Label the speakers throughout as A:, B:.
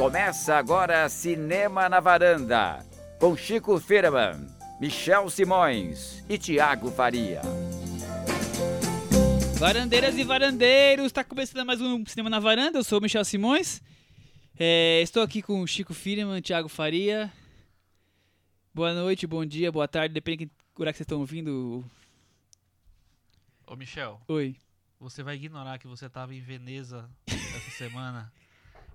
A: Começa agora Cinema na Varanda, com Chico Firman, Michel Simões e Tiago Faria.
B: Varandeiras e varandeiros, está começando mais um Cinema na Varanda, eu sou o Michel Simões. É, estou aqui com o Chico Firman, Tiago Faria. Boa noite, bom dia, boa tarde, depende de que que vocês estão ouvindo.
C: Ô Michel,
B: Oi.
C: você vai ignorar que você tava em Veneza essa semana?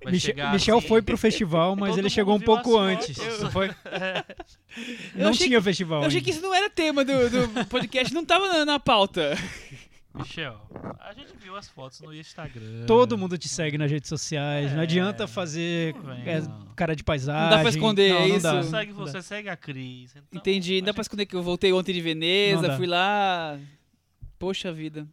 C: Vai
D: Michel,
C: chegar
D: Michel
C: assim,
D: foi pro festival, mas ele chegou um pouco antes. Não foi?
B: Eu
D: Não
B: achei
D: tinha festival.
B: Eu achei
D: ainda.
B: que isso não era tema do, do podcast, não estava na, na pauta.
C: Michel, a gente viu as fotos no Instagram.
D: Todo mundo te segue nas redes sociais. Não
C: É,
D: adianta fazer
C: não vem,
D: é,
C: não.
D: cara de paisagem.
B: Não dá pra esconder
D: não, não
B: isso.
D: dá,
C: Não
D: não
C: segue você, segue a Cris. Então,
B: Entendi, não dá pra esconder que eu voltei ontem de
D: Não
B: Veneza, fui lá. Poxa vida.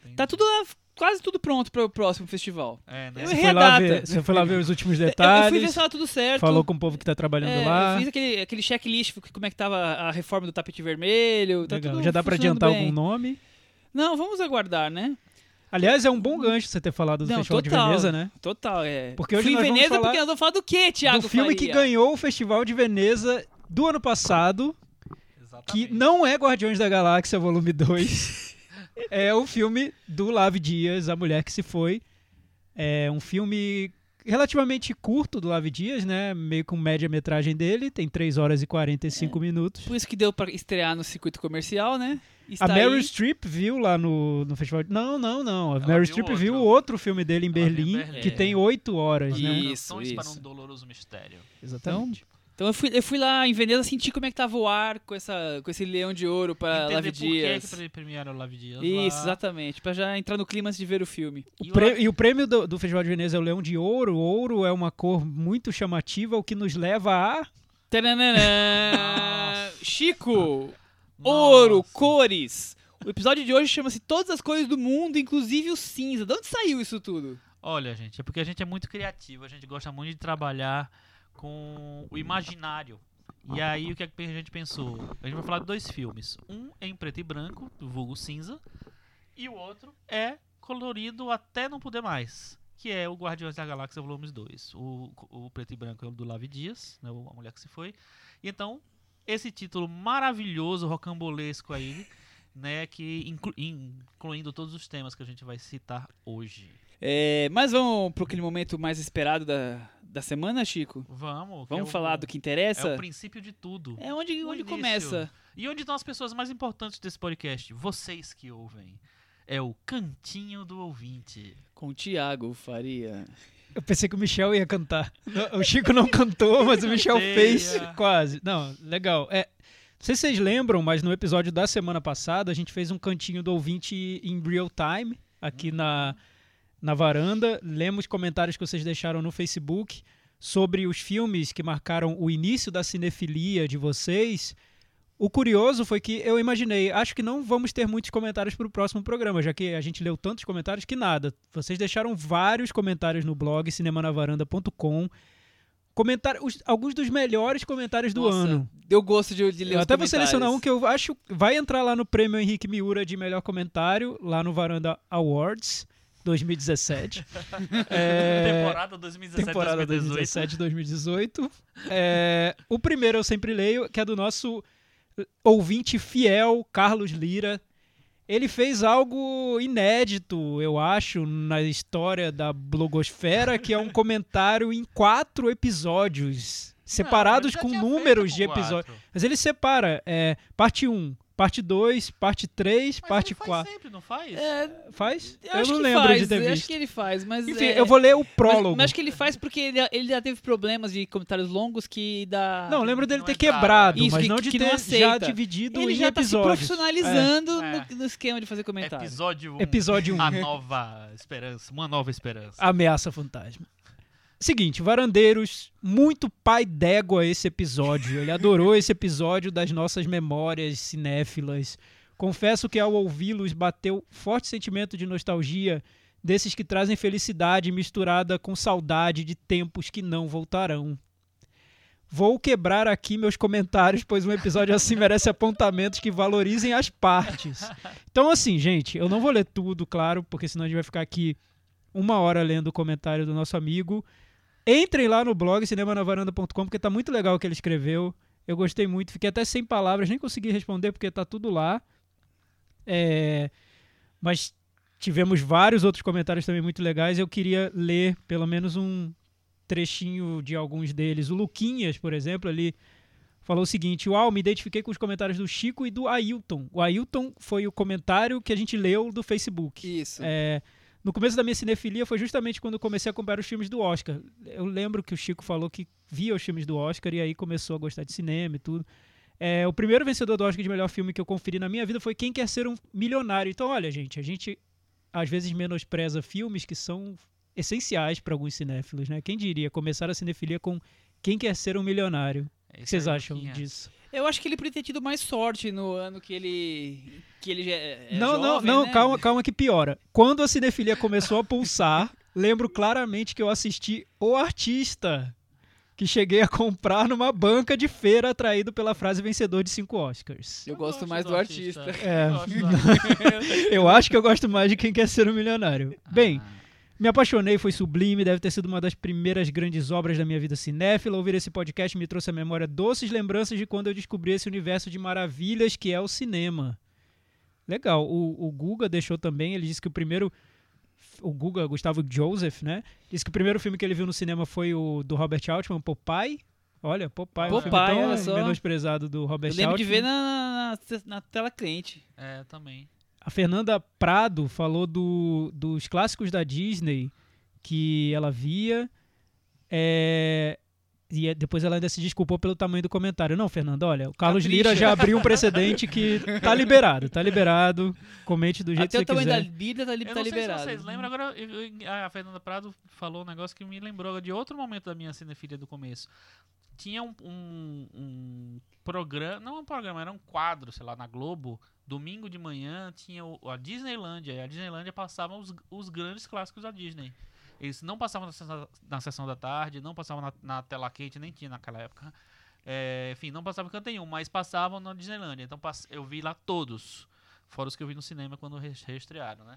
C: Entendi.
B: Tá tudo lá, quase tudo pronto para o próximo festival.
C: É, né?
B: Eu
D: Você
B: errei
D: foi,
B: a
D: lá
B: data.
D: ver, você foi lá ver os últimos
B: Eu- Eu, fui
D: detalhes.
B: ver se tava tudo certo.
D: Falou com o povo que tá trabalhando
B: É,
D: lá.
B: Eu fiz aquele, aquele checklist, como é que tava a reforma do tapete vermelho. Tá
D: Legal.
B: tudo
D: Já dá pra
B: funcionando
D: adiantar
B: bem.
D: algum nome?
B: Não, vamos aguardar, né?
D: Aliás, é um bom gancho você ter falado do
B: Não,
D: Festival
B: total.
D: de Veneza, né?
B: Total, é.
D: Porque hoje
B: Fui em
D: nós
B: Veneza
D: falar
B: porque nós vamos falar do quê, Thiago
D: do filme que
B: Faria?
D: ganhou o Festival de Veneza do ano passado, que
C: Exatamente.
D: não é Guardiões da Galáxia Volume 2. é o filme do Lave Dias, A Mulher que Se Foi. É um filme relativamente curto do Lave Dias, né? Meio com média-metragem dele, tem 3 horas e 45 minutos.
B: Por isso que deu pra estrear no circuito comercial, né? Está
D: A Meryl. Streep viu lá no, no festival. de- Não, não, não. A
C: Ela
D: Meryl
C: viu
D: Streep
C: outro.
D: viu outro filme dele em Berlim,
C: Berlim.
D: que
B: É.
D: tem 8 horas, né?
B: Isso,
C: Canções para
B: isso.
C: um doloroso mistério.
D: Exatamente.
B: Então eu fui, eu fui lá em Veneza sentir como é que tava o ar com, essa, com esse leão de ouro pra
C: Entender
B: Lave
C: por que que
B: Dias.
C: pre- premiaram o Lave Dias
B: Isso,
C: lá.
B: exatamente. Pra já entrar no clima antes de ver o filme.
C: E
D: O
C: o
D: prê-
C: Lave-
D: E o prêmio do, do Festival de Veneza é o Leão de Ouro. Ouro é uma cor muito chamativa, o que nos leva a.
B: Chico!
C: Nossa.
B: Ouro, cores! O episódio de hoje chama-se Todas as Cores do Mundo, inclusive o cinza. De onde saiu isso tudo?
C: Olha, gente, é porque a gente é muito criativo, a gente gosta muito de trabalhar com o imaginário. E aí, o que, é que a gente pensou? A gente vai falar de dois filmes. Um é em preto e branco, do vulgo cinza, e o outro é colorido até não poder mais, que é o Guardiões da Galáxia Volumes 2. O, o preto e branco é o do Lave Dias, né, a mulher que se foi. E então, esse título maravilhoso, rocambolesco aí, né, que inclu- incluindo todos os temas que a gente vai citar hoje.
B: É, mas vamos pro aquele momento mais esperado da, da semana, Chico?
C: Vamos.
B: Vamos
C: é o-
B: falar do que
C: É
B: interessa?
C: o princípio de tudo.
B: É onde,
C: o
B: onde
C: início.
B: começa.
C: E onde estão as pessoas mais importantes desse podcast? Vocês que ouvem. É o cantinho do ouvinte.
B: Com o Thiago Faria.
D: Eu pensei que o Michel ia cantar. O Chico não cantou, mas o Michel fez quase. Não, legal. É, não sei se vocês lembram, mas no episódio da semana passada a gente fez um cantinho do ouvinte em real time aqui na, na varanda. Lemos comentários que vocês deixaram no Facebook sobre os filmes que marcaram o início da cinefilia de vocês. O curioso foi que eu imaginei, acho que não vamos ter muitos comentários para o próximo programa, já que a gente leu tantos comentários que nada. Vocês deixaram vários comentários no blog cinemanavaranda.com. Comentário, os- alguns dos melhores comentários do
B: Nossa,
D: ano.
B: Deu gosto de, de ler
D: Eu
B: os
D: até vou selecionar um que eu acho vai entrar lá no prêmio Henrique Miura de melhor comentário, lá no Varanda Awards 2017. É,
C: Temporada 2017
D: temporada
C: 2018.
D: 2017 2018. É, o primeiro eu sempre leio, que é do nosso ouvinte fiel, Carlos Lira. Ele fez algo inédito, eu acho, na história da blogosfera, que é um comentário em quatro episódios, separados
C: Não,
D: com números
C: feito
D: de
C: com
D: episódios. Mas ele separa é, parte 1, parte 2, parte 3,
C: Mas
D: parte
C: ele faz
D: 4.
C: sempre, não faz?
B: É,
D: Faz?
B: eu
D: Eu, não lembro
B: faz,
D: de ter
B: eu
D: visto.
B: acho que ele faz, mas...
D: Enfim,
B: é-
D: eu vou ler o
B: mas-
D: prólogo.
B: Mas, acho que ele faz porque ele, ele já teve problemas de comentários longos que dá...
D: Não, eu lembro dele
C: não
D: ter
C: entrava.
D: quebrado,
B: Isso,
D: mas
B: que-
D: não de
B: que não
D: ter já
B: aceita.
D: dividido
B: ele
D: em
B: já tá se
D: episódios.
B: profissionalizando
C: É.
B: No, no esquema de fazer comentário.
C: Episódio 1.
D: Episódio 1.
C: A nova esperança. Uma nova esperança.
D: Ameaça fantasma. Seguinte, Varandeiros, muito pai d'égua esse episódio. Ele adorou esse episódio das nossas memórias cinéfilas. Confesso que ao ouvi-los bateu forte sentimento de nostalgia desses que trazem felicidade misturada com saudade de tempos que não voltarão. Vou quebrar aqui meus comentários, pois um episódio assim merece apontamentos que valorizem as partes. Então, assim, gente, eu não vou ler tudo, claro, porque senão a gente vai ficar aqui uma hora lendo o comentário do nosso amigo. Entrem lá no blog cinemanavaranda.com, porque tá muito legal o que ele escreveu. Eu gostei muito, fiquei até sem palavras, nem consegui responder porque tá tudo lá. É, mas tivemos vários outros comentários também muito legais. Eu queria ler pelo menos um trechinho de alguns deles. O Luquinhas, por exemplo, ali falou o seguinte: Uau, me identifiquei com os comentários do Chico e do Ailton. O Ailton foi o comentário que a gente leu do Facebook.
B: Isso.
D: É, no começo da minha cinefilia foi justamente quando comecei a acompanhar os filmes do Oscar. Eu lembro que o Chico falou que via os filmes do Oscar e aí começou a gostar de cinema e tudo. É, o primeiro vencedor do Oscar de melhor filme que eu conferi na minha vida foi Quem Quer Ser um Milionário. Então, olha, gente, a gente às vezes menospreza filmes que são essenciais para alguns cinéfilos, né? Quem diria começar a cinefilia com Quem Quer Ser um Milionário? O que vocês
C: aí,
D: acham disso?
B: Eu acho que ele podia ter tido mais sorte no ano que ele. que ele já é
D: não, não,
B: jovem,
D: não,
B: né?
D: calma, calma que piora. Quando a cinefilia começou a pulsar, lembro claramente que eu assisti O Artista, que cheguei a comprar numa banca de feira atraído pela frase vencedor de cinco Oscars.
B: Eu gosto mais do artista.
D: É.
C: Eu gosto do artista.
D: Eu acho que eu gosto mais de quem quer ser um milionário. Bem,
C: Ah,
D: me apaixonei, foi sublime, deve ter sido uma das primeiras grandes obras da minha vida cinéfila. Ouvir esse podcast me trouxe à memória doces lembranças de quando eu descobri esse universo de maravilhas que é o cinema. Legal. O, o Guga deixou também, ele disse que o primeiro. O Guga, Gustavo Joseph, né? Disse que o primeiro filme que ele viu no cinema foi o do Robert Altman, Popeye. Olha, Popeye, um filme
B: Popeye,
D: tão menosprezado do Robert
B: Eu lembro de
D: Altman.
B: ver na, na, na tela quente.
C: É, também.
D: A Fernanda Prado falou do- dos clássicos da Disney que ela via. é, e é- depois ela ainda se desculpou pelo tamanho do comentário. Não, Fernanda, olha, o Carlos
B: Capricha.
D: Lira já abriu um precedente que tá liberado, tá liberado. Comente do jeito
B: Até o
D: que você
B: tamanho
D: quiser.
B: da Bíblia tá, li-
C: Eu
B: tá
C: não sei
B: liberado.
C: se vocês lembram, agora eu- eu- a Fernanda Prado falou um negócio que me lembrou de outro momento da minha cinefilia do começo. Tinha um, um- um programa, não um programa, era um quadro, sei lá, na Globo. Domingo de manhã tinha o- a Disneylândia. E a Disneylândia passava os, os grandes clássicos da Disney. Eles não passavam na sessão, na sessão da tarde, não passavam na, na tela quente, nem tinha naquela época. É, enfim, não passavam em canto nenhum, mas passavam na Disneylândia. Então pass- eu vi lá todos. Fora os que eu vi no cinema quando re- reestrearam, né?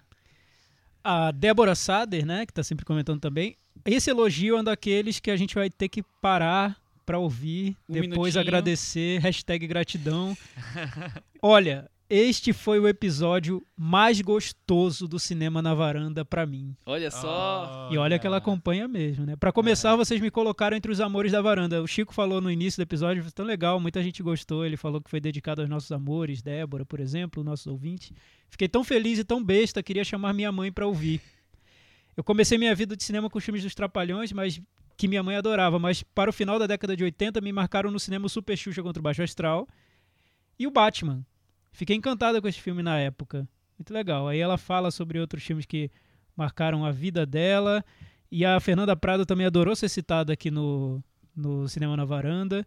D: A Débora Sader, né, que tá sempre comentando também. Esse elogio é um daqueles que a gente vai ter que parar pra ouvir,
B: Um
D: depois
B: minutinho.
D: agradecer, hashtag gratidão. Olha, este foi o episódio mais gostoso do Cinema na Varanda pra mim.
B: Olha só.
D: E olha que ela acompanha mesmo, né? Pra começar, vocês me colocaram entre os amores da varanda. O Chico falou no início do episódio, foi tão legal, muita gente gostou. Ele falou que foi dedicado aos nossos amores, Débora, por exemplo, nossos ouvintes. Fiquei tão feliz e tão besta, queria chamar minha mãe pra ouvir. Eu comecei minha vida de cinema com os filmes dos Trapalhões, mas que minha mãe adorava. Mas para o final da década de 80, me marcaram no cinema o Super Xuxa contra o Baixo Astral e o Batman. Fiquei encantada com esse filme na época. Muito legal. Aí ela fala sobre outros filmes que marcaram a vida dela. E a Fernanda Prado também adorou ser citada aqui no, no Cinema na Varanda.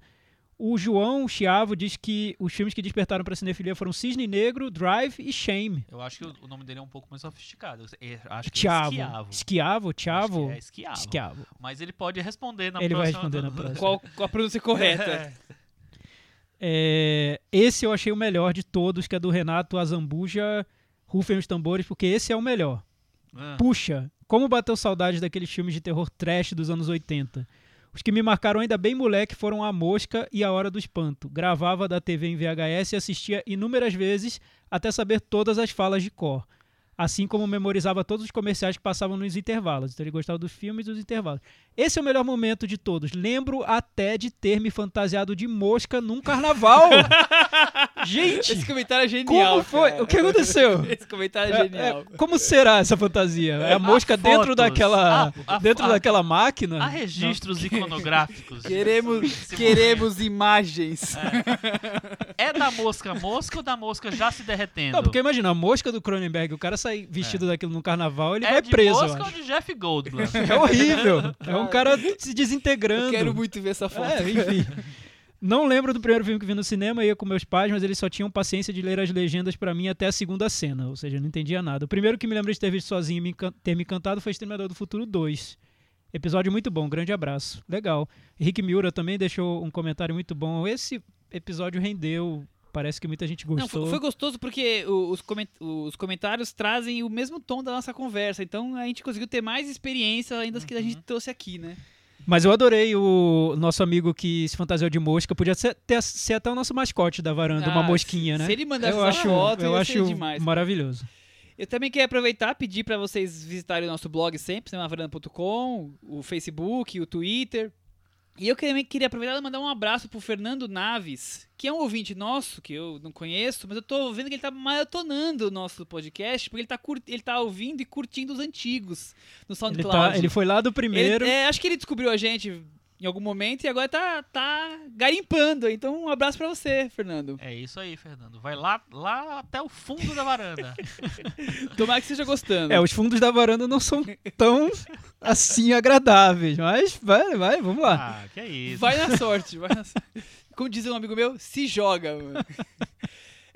D: O João Chiavo diz que os filmes que despertaram para cinefilia foram Cisne Negro, Drive e Shame.
C: Eu acho que o, nome dele é um pouco mais sofisticado. Eu acho que
D: Tiavo.
C: é Esquiavo. Que é esquiavo.
D: Esquiavo.
C: Mas ele pode responder na
D: Ele vai
C: próxima.
D: responder na próxima.
B: Qual, qual a pronúncia correta?
C: É.
D: É, esse eu achei o melhor de todos, que é do Renato Azambuja. Rufem os tambores, porque esse é o melhor.
C: Ah,
D: Puxa, como bateu saudade daqueles filmes de terror trash dos anos 80. Os que me marcaram ainda bem moleque foram A Mosca e A Hora do Espanto. Gravava da TV em VHS e assistia inúmeras vezes até saber todas as falas de cor. Assim como memorizava todos os comerciais que passavam nos intervalos. Então ele gostava dos filmes e dos intervalos. Esse é o melhor momento de todos. Lembro até de ter me fantasiado de mosca num carnaval. Gente,
B: Esse comentário é genial.
D: como foi?
B: cara.
D: O que aconteceu?
B: Esse comentário é
D: É,
B: genial.
D: é, como será essa fantasia? É a mosca dentro
C: fotos.
D: daquela
C: A- a-
D: dentro
C: a-
D: daquela máquina?
C: Há registros iconográficos.
B: Queremos, queremos imagens.
C: É da mosca mosca ou da mosca já se derretendo?
D: Não, porque imagina, a mosca do Cronenberg, o cara sai vestido daquilo no carnaval, ele
C: é
D: vai
C: de
D: preso, eu
C: mosca ou
D: acho.
C: de Jeff Goldblum?
D: É horrível. É um cara se desintegrando.
B: Eu quero muito ver essa foto.
D: É, enfim. Não lembro do primeiro filme que vi no cinema, ia com meus pais, mas eles só tinham paciência de ler as legendas pra mim até a segunda cena, ou seja, eu não entendia nada. O primeiro que me lembro de ter visto sozinho e me ter me encantado foi Exterminador do Futuro 2. Episódio muito bom, grande abraço. Legal. Rick Miura também deixou um comentário muito bom. Esse episódio rendeu, parece que muita gente
B: Não,
D: gostou.
B: foi, foi gostoso porque os, coment- os comentários trazem o mesmo tom da nossa conversa. Então a gente conseguiu ter mais experiência ainda das que a gente trouxe aqui, né?
D: Mas eu adorei o nosso amigo que se fantasiou de mosca. Podia ser, ter- ser até o nosso mascote da varanda, uma
B: Ah,
D: mosquinha, né?
B: Se ele mandasse
D: eu
B: essa
D: acho,
B: foto,
D: eu
B: ia
D: acho
B: ser demais.
D: maravilhoso.
B: Eu também queria aproveitar e pedir para vocês visitarem o nosso blog sempre, cinemavaranda.com, o Facebook, o Twitter. E eu também queria aproveitar e mandar um abraço pro Fernando Naves, que é um ouvinte nosso, que eu não conheço, mas eu tô vendo que ele tá maratonando o nosso podcast, porque ele tá, ele tá ouvindo e curtindo os antigos no
D: Ele,
B: SoundCloud.
D: tá, ele foi lá do primeiro.
B: Ele- é, acho que ele descobriu a gente em algum momento e agora tá, tá garimpando. Então, um abraço pra você, Fernando.
C: É isso aí, Fernando. Vai lá, lá até o fundo da varanda.
B: Tomara que esteja gostando.
D: É, os fundos da varanda não são tão assim agradáveis, mas vai, vai, vamos lá.
C: ah, que é isso.
B: Vai na sorte, vai na sorte. Como diz um amigo meu, se joga. mano.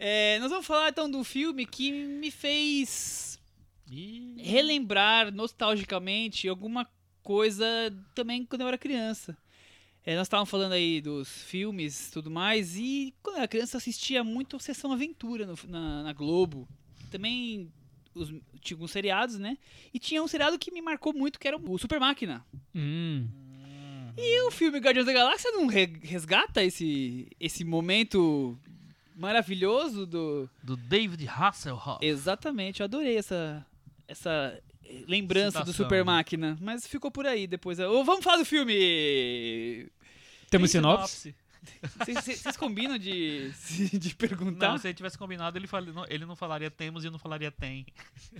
B: É, nós vamos falar então do filme que me fez relembrar nostalgicamente alguma coisa também quando eu era criança. É, nós estávamos falando aí dos filmes e tudo mais, e quando eu era criança eu assistia muito Sessão Aventura no- na, na Globo. Também os, tinha alguns seriados, né? E tinha um seriado que me marcou muito, que era o Super Máquina.
D: Hum.
B: E o filme Guardiões da Galáxia não re- resgata esse, esse momento maravilhoso do.
C: do David Hasselhoff.
B: Exatamente, eu adorei essa, essa lembrança do
C: Citação.
B: Super Máquina. Mas ficou por aí depois. Vamos falar do filme!
D: Temos
C: Tem
D: sinopse?
B: Vocês- combinam de, de perguntar?
C: Não, se ele tivesse combinado, ele, fal- ele não falaria temos e não falaria tem.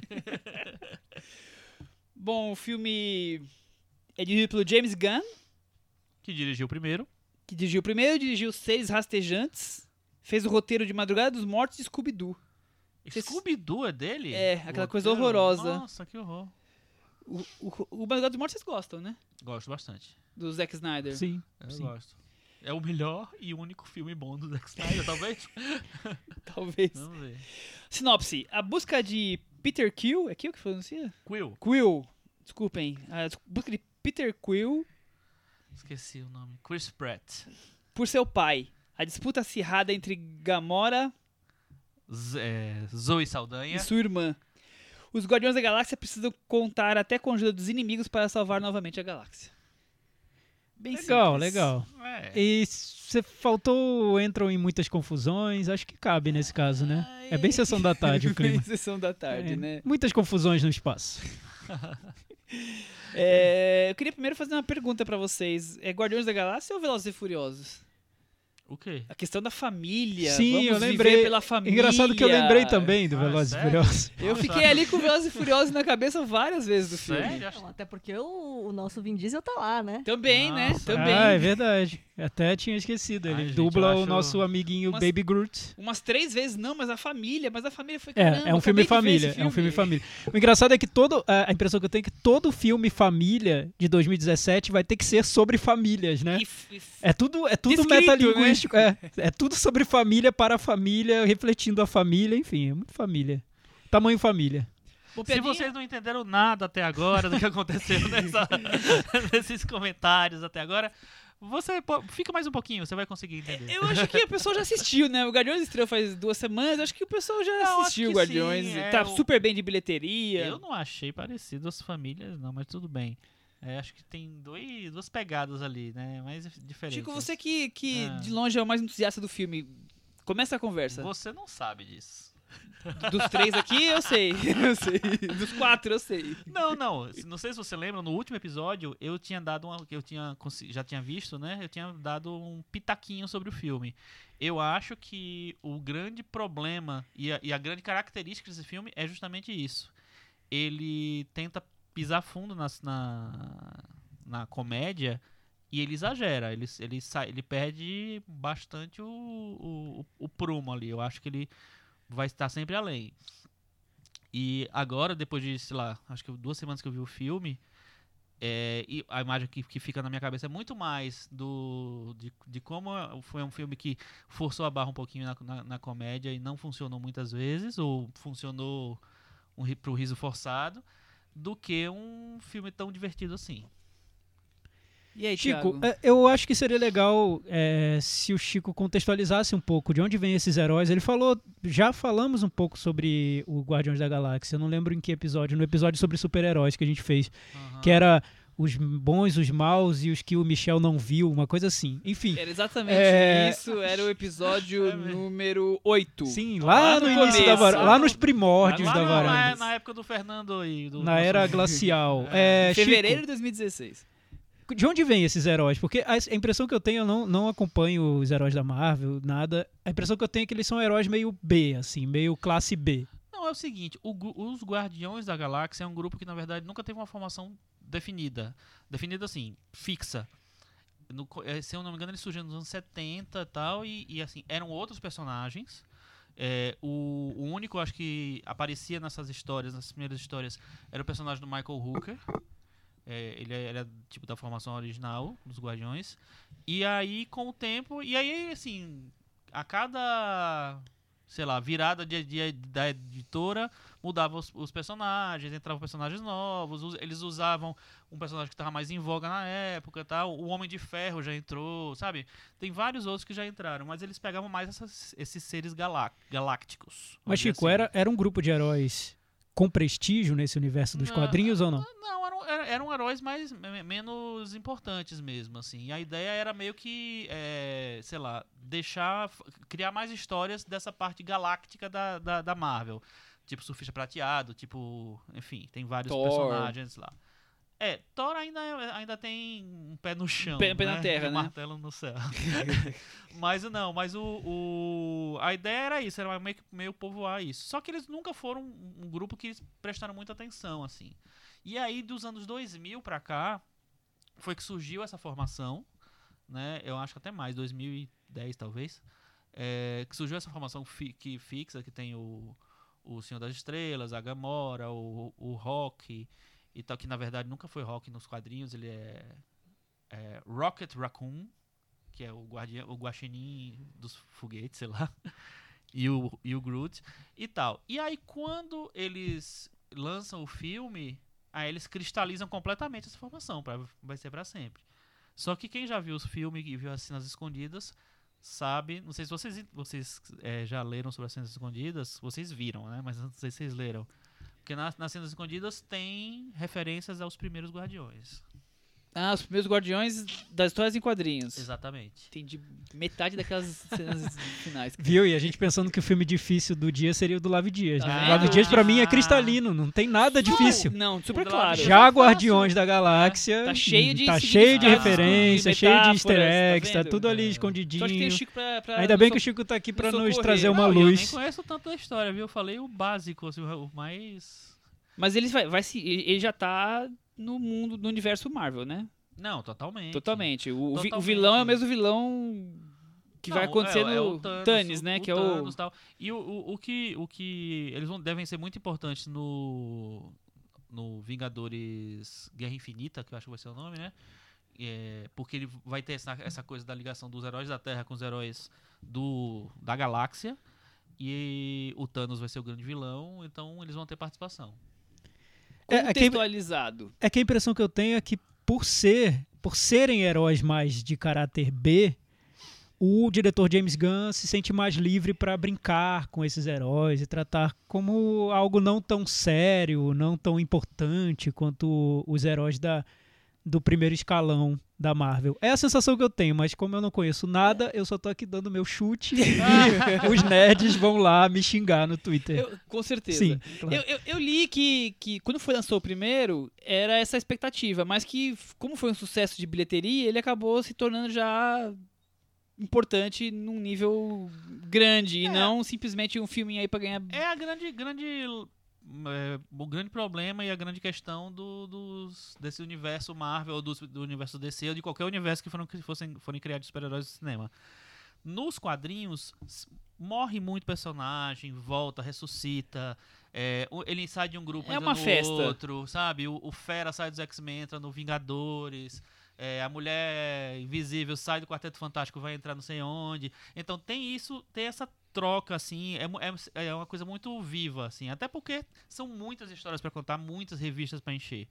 B: Bom, o filme é dirigido pelo James Gunn,
C: Que dirigiu o primeiro.
B: que dirigiu o primeiro, dirigiu Seres Rastejantes, fez o roteiro de Madrugada dos Mortos e Scooby-Doo.
C: Scooby-Doo é dele?
B: É, aquela
C: O
B: coisa
C: roteiro?
B: horrorosa.
C: Nossa, que horror.
B: O, o, o Madrugada dos Mortos vocês gostam, né?
C: Gosto bastante.
B: Do Zack Snyder.
D: Sim.
C: Eu
D: Sim.
C: gosto. É o melhor e único filme bom do Zack Snyder, talvez?
B: Talvez.
C: Vamos ver.
B: Sinopse. A busca de Peter Quill... É Quill que pronuncia?
C: Quill.
B: Quill. Desculpem. A busca de Peter Quill
C: Esqueci o nome. Chris Pratt.
B: por seu pai. A disputa acirrada entre Gamora
C: Z- é, Zoe Saldanha.
B: e sua irmã. Os Guardiões da Galáxia precisam contar até com a ajuda dos inimigos para salvar novamente a galáxia. Bem
D: Legal,
B: simples.
D: legal.
C: É.
D: E você faltou, entram em muitas confusões, acho que cabe nesse caso, né? É bem sessão da tarde o clima.
B: Bem Sessão da tarde,
D: É,
B: né?
D: Muitas confusões no espaço.
B: É, eu queria primeiro fazer uma pergunta pra vocês. É Guardiões da Galáxia ou Velozes e Furiosos?
C: O quê?
B: A questão da família.
D: Sim,
B: vamos
D: eu
B: viver
D: lembrei.
B: pela família.
D: Engraçado que eu lembrei também do
C: Ah,
D: Velozes e? Furiosos.
B: Eu fiquei ali com Velozes e Furiosos na cabeça várias vezes do filme.
C: Sério?
E: Até porque o, o nosso Vin Diesel tá lá, né?
B: Também, né?
C: Nossa.
B: Também.
D: Ah, é verdade. Até tinha esquecido. Ele
C: Ai, gente,
D: dubla
C: eu
D: o nosso amiguinho
B: Umas-
D: Baby Groot.
B: Umas três vezes não, mas a família. Mas a família foi
D: É,
B: caramba,
D: é um filme família.
B: esse
D: É um filme família. O engraçado é que todo. A impressão que eu tenho é que todo filme família de 2017 vai ter que ser sobre famílias, né?
B: E f- e f-
D: É tudo, é tudo
B: né?
D: metalinguístico. É, é tudo sobre família para a família, refletindo a família, enfim, é muito família. Tamanho família.
C: Se vocês não entenderam nada até agora do que aconteceu nessa- nesses comentários até agora, você fica mais um pouquinho, você vai conseguir entender.
B: Eu acho que a pessoa já assistiu, né? O Guardiões estreou faz duas semanas. Acho que o pessoal já
C: acho
B: assistiu o Guardiões.
C: sim, é,
B: tá
C: o-
B: super bem de bilheteria.
C: Eu não achei parecido as famílias, não, mas tudo bem. É, acho que tem dois, duas pegadas ali, né? Mais diferentes.
B: Chico, você que, que
C: Ah.
B: de longe é o mais entusiasta do filme, começa a conversa.
C: Você não sabe disso.
B: Dos três aqui, eu sei. Eu sei. Dos quatro, eu sei.
C: Não, não. Não sei se você lembra, no último episódio eu tinha dado uma. Eu tinha, já tinha visto, né? Eu tinha dado um pitaquinho sobre o filme. Eu acho que o grande problema e a, e a grande característica desse filme é justamente isso. Ele tenta pisar fundo nas- na, na comédia e ele exagera. Ele, ele, sai, ele perde bastante o, o, o prumo ali. Eu acho que ele vai estar sempre além. E agora, depois de, sei lá, acho que duas semanas que eu vi o filme, é, e a imagem que, que fica na minha cabeça é muito mais do de, de como foi um filme que forçou a barra um pouquinho na, na, na comédia e não funcionou muitas vezes, ou funcionou um, pro riso forçado, do que um filme tão divertido assim.
B: E aí,
D: Chico,
B: Thiago?
D: é, eu acho que seria legal é, se o Chico contextualizasse um pouco de onde vêm esses heróis. Ele falou, já falamos um pouco sobre o Guardiões da Galáxia, eu não lembro em que episódio, no episódio sobre super-heróis que a gente fez,
C: Aham.
D: que era os bons, os maus e os que o Michel não viu, uma coisa assim. Enfim.
B: Era exatamente
D: É.
B: isso, era o episódio
C: É
B: número 8.
D: Sim, lá,
B: Lá
D: no,
B: no
D: início da varanda, lá nos primórdios
C: Lá
D: da
C: na,
D: varanda.
C: na época do Fernando e do.
D: Na era glacial. É,
B: Em
D: Chico,
B: fevereiro de 2016.
D: De onde vem esses heróis? Porque a impressão que eu tenho, eu não, não acompanho os heróis da Marvel, nada. A impressão que eu tenho é que eles são heróis meio B, assim, meio classe B.
C: Não, é o seguinte, o os Guardiões da Galáxia é um grupo que, na verdade, nunca teve uma formação definida. Definida assim, fixa. No eh, se eu não me engano, eles surgiram nos anos 70 e tal, e, e, assim, eram outros personagens. É, o, o único, acho que aparecia nessas histórias, nessas primeiras histórias, era o personagem do Michael Hooker. É, ele era tipo da formação original dos Guardiões. E aí, com o tempo, e aí, assim, a cada, sei lá, virada de, de- da editora, mudava os, os personagens, entravam personagens novos, us- eles usavam um personagem que estava mais em voga na época tal. O Homem de Ferro já entrou, sabe? Tem vários outros que já entraram, mas eles pegavam mais essas- esses seres galá- galácticos.
D: Mas, Chico,
C: assim.
D: era, era um grupo de heróis com prestígio nesse universo dos
C: Não,
D: quadrinhos ou não?
C: Não, eram, era- eram heróis mais me- menos importantes mesmo, assim. E a ideia era meio que, é, sei lá, deixar, criar mais histórias dessa parte galáctica da, da, da Marvel. Tipo Surfista Prateado, tipo, enfim, tem vários
B: Thor.
C: personagens lá. É, Thor ainda, ainda tem um pé no chão,
B: Pé- pé na
C: né?
B: terra,
C: E um
B: né?
C: martelo no céu. mas não, mas o, o- a ideia era isso, era meio, que- meio povoar isso. Só que eles nunca foram um, grupo que prestaram muita atenção, assim. E aí, dos anos 2000 pra cá, foi que surgiu essa formação, né? Eu acho que até mais, 2010 talvez. é, que surgiu essa formação fi- que fixa, que tem o, o Senhor das Estrelas, a Gamora, o, o Rock e tal, que na verdade nunca foi Rock nos quadrinhos, ele é, é Rocket Raccoon, que é o o guaxinim dos foguetes, sei lá, e o, e o Groot e tal. E aí quando eles lançam o filme, aí eles cristalizam completamente essa formação, pra, vai ser pra sempre. Só que quem já viu os filmes e viu as cenas escondidas sabe, não sei se vocês, vocês é, já leram sobre as cenas escondidas, vocês viram, né? Mas não sei se vocês leram. Porque nas, nas cenas escondidas tem referências aos primeiros Guardiões.
B: Ah, os primeiros guardiões das histórias em quadrinhos.
C: Exatamente.
B: Entendi metade daquelas cenas finais.
D: Viu? E a gente pensando que o filme difícil do dia seria o do Lavi Dias.
B: Tá
D: né? O Lavi Dias pra mim é
C: Ah.
D: cristalino, não tem nada difícil.
B: Não, super claro.
D: Já. Guardiões da Galáxia
B: Tá cheio de
D: tá cheio de
B: significados,
D: referência,
B: de
D: cheio de easter
B: tá
D: eggs, tá
B: vendo?
D: tudo ali
C: É.
D: escondidinho.
B: Sorte que tem o Chico pra, pra
D: Ainda bem que o Chico tá aqui pra
B: nos
D: nos
B: socorrer.
D: trazer uma
C: Não, e Eu nem
D: luz.
C: conheço tanto a história, viu? Eu falei o básico, assim, o mais.
B: Mas ele vai, vai se. Ele já tá no mundo, no universo Marvel, né?
C: Não, totalmente.
B: Totalmente. O, vi- o
C: Totalmente.
B: vilão é o mesmo vilão que vai
C: Não,
B: acontecer
C: é- é
B: no
C: Thanos,
B: Thanos, né?
C: o
B: que é o.
C: Tal. E o, o, o que, o que eles vão, devem ser muito importantes no, no Vingadores Guerra Infinita, que eu acho que vai ser o nome, né? É, porque ele vai ter essa, essa coisa da ligação dos heróis da Terra com os heróis do, da galáxia. E o Thanos vai ser o grande vilão, então eles vão ter participação.
D: É, é que-
B: Contextualizado.
D: É que a impressão que eu tenho é que por ser, por serem heróis mais de caráter B, o diretor James Gunn se sente mais livre para brincar com esses heróis e tratar como algo não tão sério, não tão importante quanto os heróis da, do primeiro escalão da Marvel. É a sensação que eu tenho, mas como eu não conheço nada, eu só tô aqui dando meu chute e os nerds vão lá me xingar no Twitter.
B: Eu- com certeza.
D: Sim, claro.
B: Eu, eu, eu li que, que quando foi lançou o primeiro, era essa expectativa, mas que, como foi um sucesso de bilheteria, ele acabou se tornando já importante num nível grande e
C: É.
B: não simplesmente um filminho aí pra ganhar.
C: É a grande, grande, é, o grande problema e a grande questão do, dos, desse universo Marvel, ou dos- do, universo DC, ou de qualquer universo que foram, que fossem, forem criados super-heróis do cinema. Nos quadrinhos, morre muito personagem, volta, ressuscita. é, ele sai de um grupo
B: É
C: entra
B: uma
C: no
B: festa.
C: outro, sabe? O, o Fera sai dos X-Men, entra no Vingadores. é, a mulher invisível sai do Quarteto Fantástico, vai entrar não sei onde. Então tem isso, tem essa troca, assim, é, é, é uma coisa muito viva, assim, até porque são muitas histórias pra contar, muitas revistas pra encher.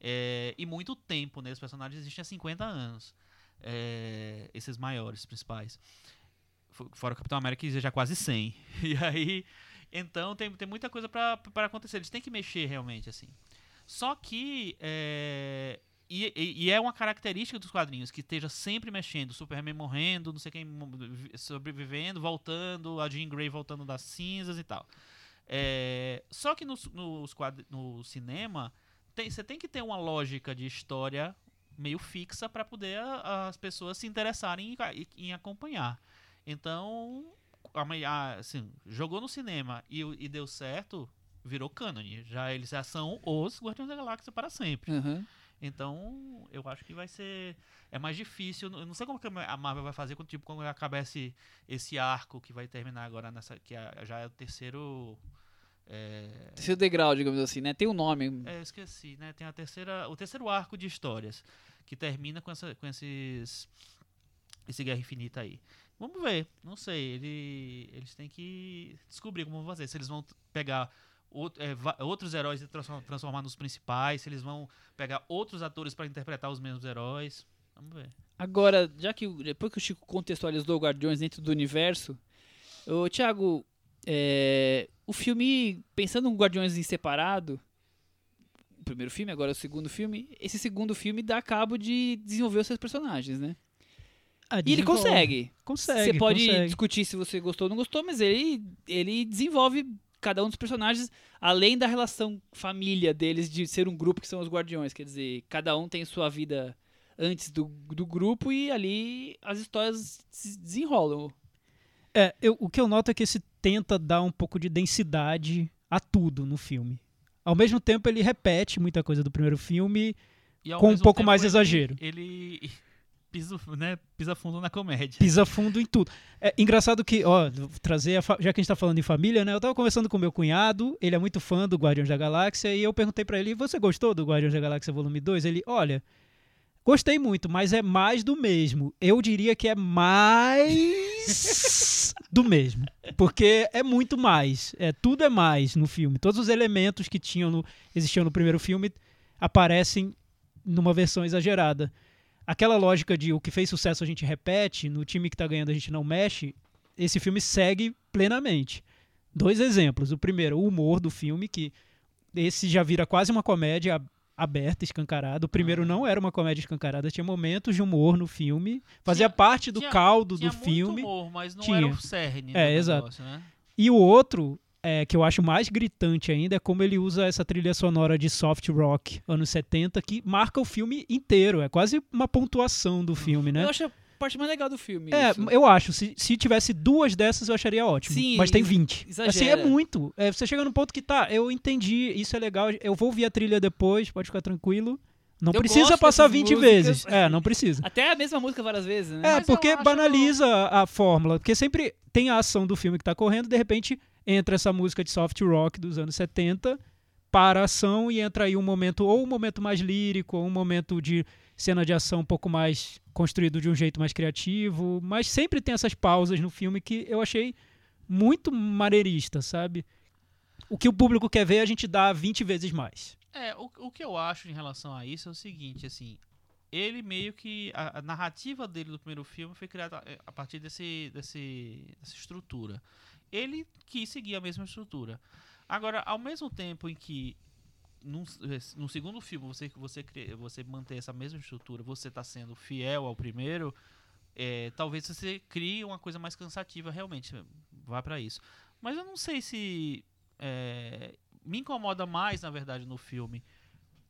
C: É, e muito tempo, né? Os personagens existem há 50 anos. É, esses maiores, principais. Fo- Fora o Capitão América, que já quase 100. E aí, então tem, tem muita coisa pra acontecer. Eles têm que mexer realmente, assim. Só que é, e, e- e é uma característica dos quadrinhos que esteja sempre mexendo, Superman morrendo, não sei quem sobrevivendo, voltando, a Jean Grey voltando das cinzas e tal. É, só que nos quadri- no cinema você tem que ter uma lógica de história meio fixa para poder a- as pessoas se interessarem em, em acompanhar. Então, a assim, jogou no cinema e, e deu certo, virou cânone. Já eles já são os Guardiões da Galáxia para sempre.
B: Aham.
C: Então, eu acho que vai ser. É mais difícil. Eu não sei como que a Marvel vai fazer quando, tipo, quando acabar esse, esse arco que vai terminar agora nessa. Que é- já é o terceiro. É,
B: Terceiro degrau, digamos assim, né? Tem um nome.
C: é, eu esqueci, né? Tem a terceira, o terceiro arco de histórias que termina com, essa, com esses esse Guerra Infinita aí. Vamos ver, não sei. Ele, eles têm que descobrir como vão fazer. Se eles vão pegar out- é, outros heróis e transform- transformar nos principais, se eles vão pegar outros atores para interpretar os mesmos heróis. Vamos ver.
B: Agora, já que o- depois que o Chico contextualizou o Guardiões dentro do universo, ô, Thiago, é, o filme, pensando no Guardiões em separado, o primeiro filme, agora o segundo filme, esse segundo filme dá cabo de desenvolver os seus personagens, né?
D: Ah,
B: E ele consegue.
D: Consegue.
B: Você pode
D: consegue.
B: discutir se você gostou ou não gostou, mas ele, ele desenvolve cada um dos personagens, além da relação família deles de ser um grupo que são os guardiões. Quer dizer, cada um tem sua vida antes do, do grupo e ali as histórias se desenrolam.
D: É, eu- o que eu noto é que esse tenta dar um pouco de densidade a tudo no filme. Ao mesmo tempo, ele repete muita coisa do primeiro filme.
C: E
D: Com um pouco mais
C: ele-
D: exagero.
C: Ele pisa, né, pisa fundo na comédia.
D: pisa fundo em tudo. É engraçado que, ó, trazer fa- já que a gente tá falando em família, né? Eu tava conversando com meu cunhado, ele é muito fã do Guardiões da Galáxia, e eu perguntei pra ele: "Você gostou do Guardiões da Galáxia Volume 2?" Ele: "Olha, gostei muito, mas é mais do mesmo. Eu diria que é mais do mesmo, porque é muito mais. É tudo é mais no filme. Todos os elementos que tinham no, existiam no primeiro filme aparecem numa versão exagerada aquela lógica de o que fez sucesso a gente repete, no time que tá ganhando a gente não mexe, esse filme segue plenamente. Dois exemplos. O primeiro, o humor do filme, que esse já vira quase uma comédia ab- aberta, escancarada. O primeiro
C: Ah.
D: não era uma comédia escancarada, tinha momentos de humor no filme, fazia
C: Tinha-
D: parte do
C: tinha-
D: caldo
C: Tinha
D: do
C: muito
D: filme.
C: humor, mas não
D: Tinha.
C: era o cerne
D: É, exato.
C: negócio, né?
D: E o outro, é, que eu acho mais gritante ainda, é como ele usa essa trilha sonora de soft rock, anos 70, que marca o filme inteiro. É quase uma pontuação do filme, né?
B: Eu acho a parte mais legal do filme.
D: É,
B: isso.
D: eu acho. Se, se tivesse duas dessas, eu acharia ótimo.
B: Sim,
D: mas tem
B: ex-
D: 20. Assim, é
B: exagera.
D: muito. É, você chega num ponto que tá, eu entendi, isso é legal, eu vou ouvir a trilha depois, pode ficar tranquilo. Não
B: Eu
D: precisa passar
B: dessas
D: 20
B: músicas.
D: vezes. É, não precisa.
B: Até a mesma música várias vezes, né?
D: É,
C: Mas
D: porque banaliza a, a fórmula. Porque sempre tem a ação do filme que tá correndo, de repente entra essa música de soft rock dos anos 70 para a ação e entra aí um momento, ou um momento mais lírico, ou um momento de cena de ação um pouco mais construído de um jeito mais criativo. Mas sempre tem essas pausas no filme que eu achei muito maneirista, sabe? O que o público quer ver, a gente dá 20 vezes mais.
C: É, o, o que eu acho em relação a isso é o seguinte, assim, ele meio que a, a narrativa dele do primeiro filme foi criada é, a partir desse, desse dessa estrutura. Ele quis seguir a mesma estrutura. Agora, ao mesmo tempo em que num, no segundo filme você você você manter essa mesma estrutura, você está sendo fiel ao primeiro, é, talvez você crie uma coisa mais cansativa realmente, vá para isso. Mas eu não sei se é, me incomoda mais, na verdade, no filme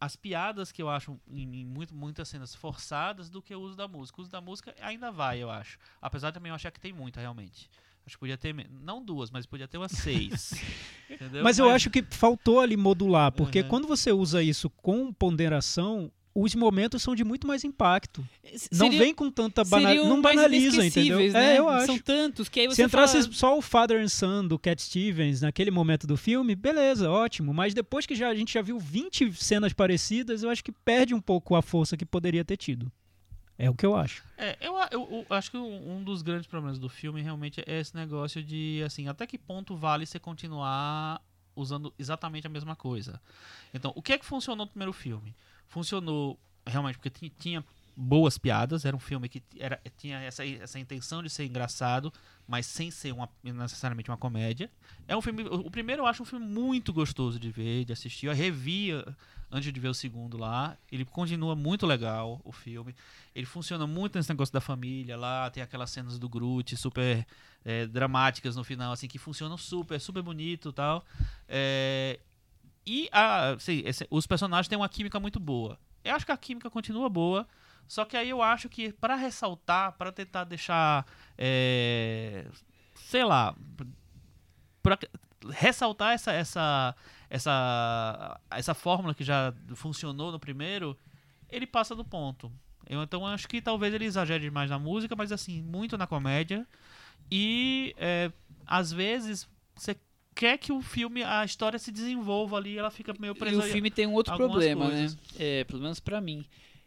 C: as piadas que eu acho em, em muito, muitas cenas forçadas do que o uso da música. O uso da música ainda vai, eu acho. Apesar de também eu achar que tem muita, realmente. Acho que podia ter, não duas, mas podia ter umas seis. entendeu?
D: Mas eu acho que faltou ali modular, porque
C: Uhum.
D: quando você usa isso com ponderação, os momentos são de muito mais impacto. Não
B: Seria-
D: vem com tanta banal...
B: seriam
D: não banaliza, entendeu?
B: inesquecíveis,
D: É,
B: né?
D: eu acho.
B: São tantos que aí você
D: Se entrasse
B: fala-
D: só o Father and Son do Cat Stevens naquele momento do filme, beleza, ótimo. Mas depois que já, a gente já viu 20 cenas parecidas, eu acho que perde um pouco a força que poderia ter tido. É o que eu acho.
C: É, eu, eu- eu acho que um, dos grandes problemas do filme realmente é esse negócio de, assim, até que ponto vale você continuar usando exatamente a mesma coisa. Então, o que é que funcionou no primeiro filme? Funcionou realmente porque ti- tinha boas piadas. Era um filme que era, tinha essa, essa intenção de ser engraçado, mas sem ser uma, necessariamente uma comédia. É um filme. O primeiro eu acho um filme muito gostoso de ver, de assistir. Eu revia antes de ver o segundo lá. Ele continua muito legal, o filme. Ele funciona muito nesse negócio da família lá. Tem aquelas cenas do Groot super é, dramáticas no final, assim, que funcionam super, super bonito e tal. É, e a, assim, esse, os personagens têm uma química muito boa. Eu acho que a química continua boa. Só que aí eu acho que para ressaltar, para tentar deixar, é, sei lá, para ressaltar essa, essa, essa, essa fórmula que já funcionou no primeiro, ele passa do ponto. Eu, então acho que talvez ele exagere demais na música, mas assim, muito na comédia. E é, às vezes você quer que o filme, a história se desenvolva ali, ela fica meio presa.
B: E o filme tem um outro problema, coisas. né? É, pelo menos para mim.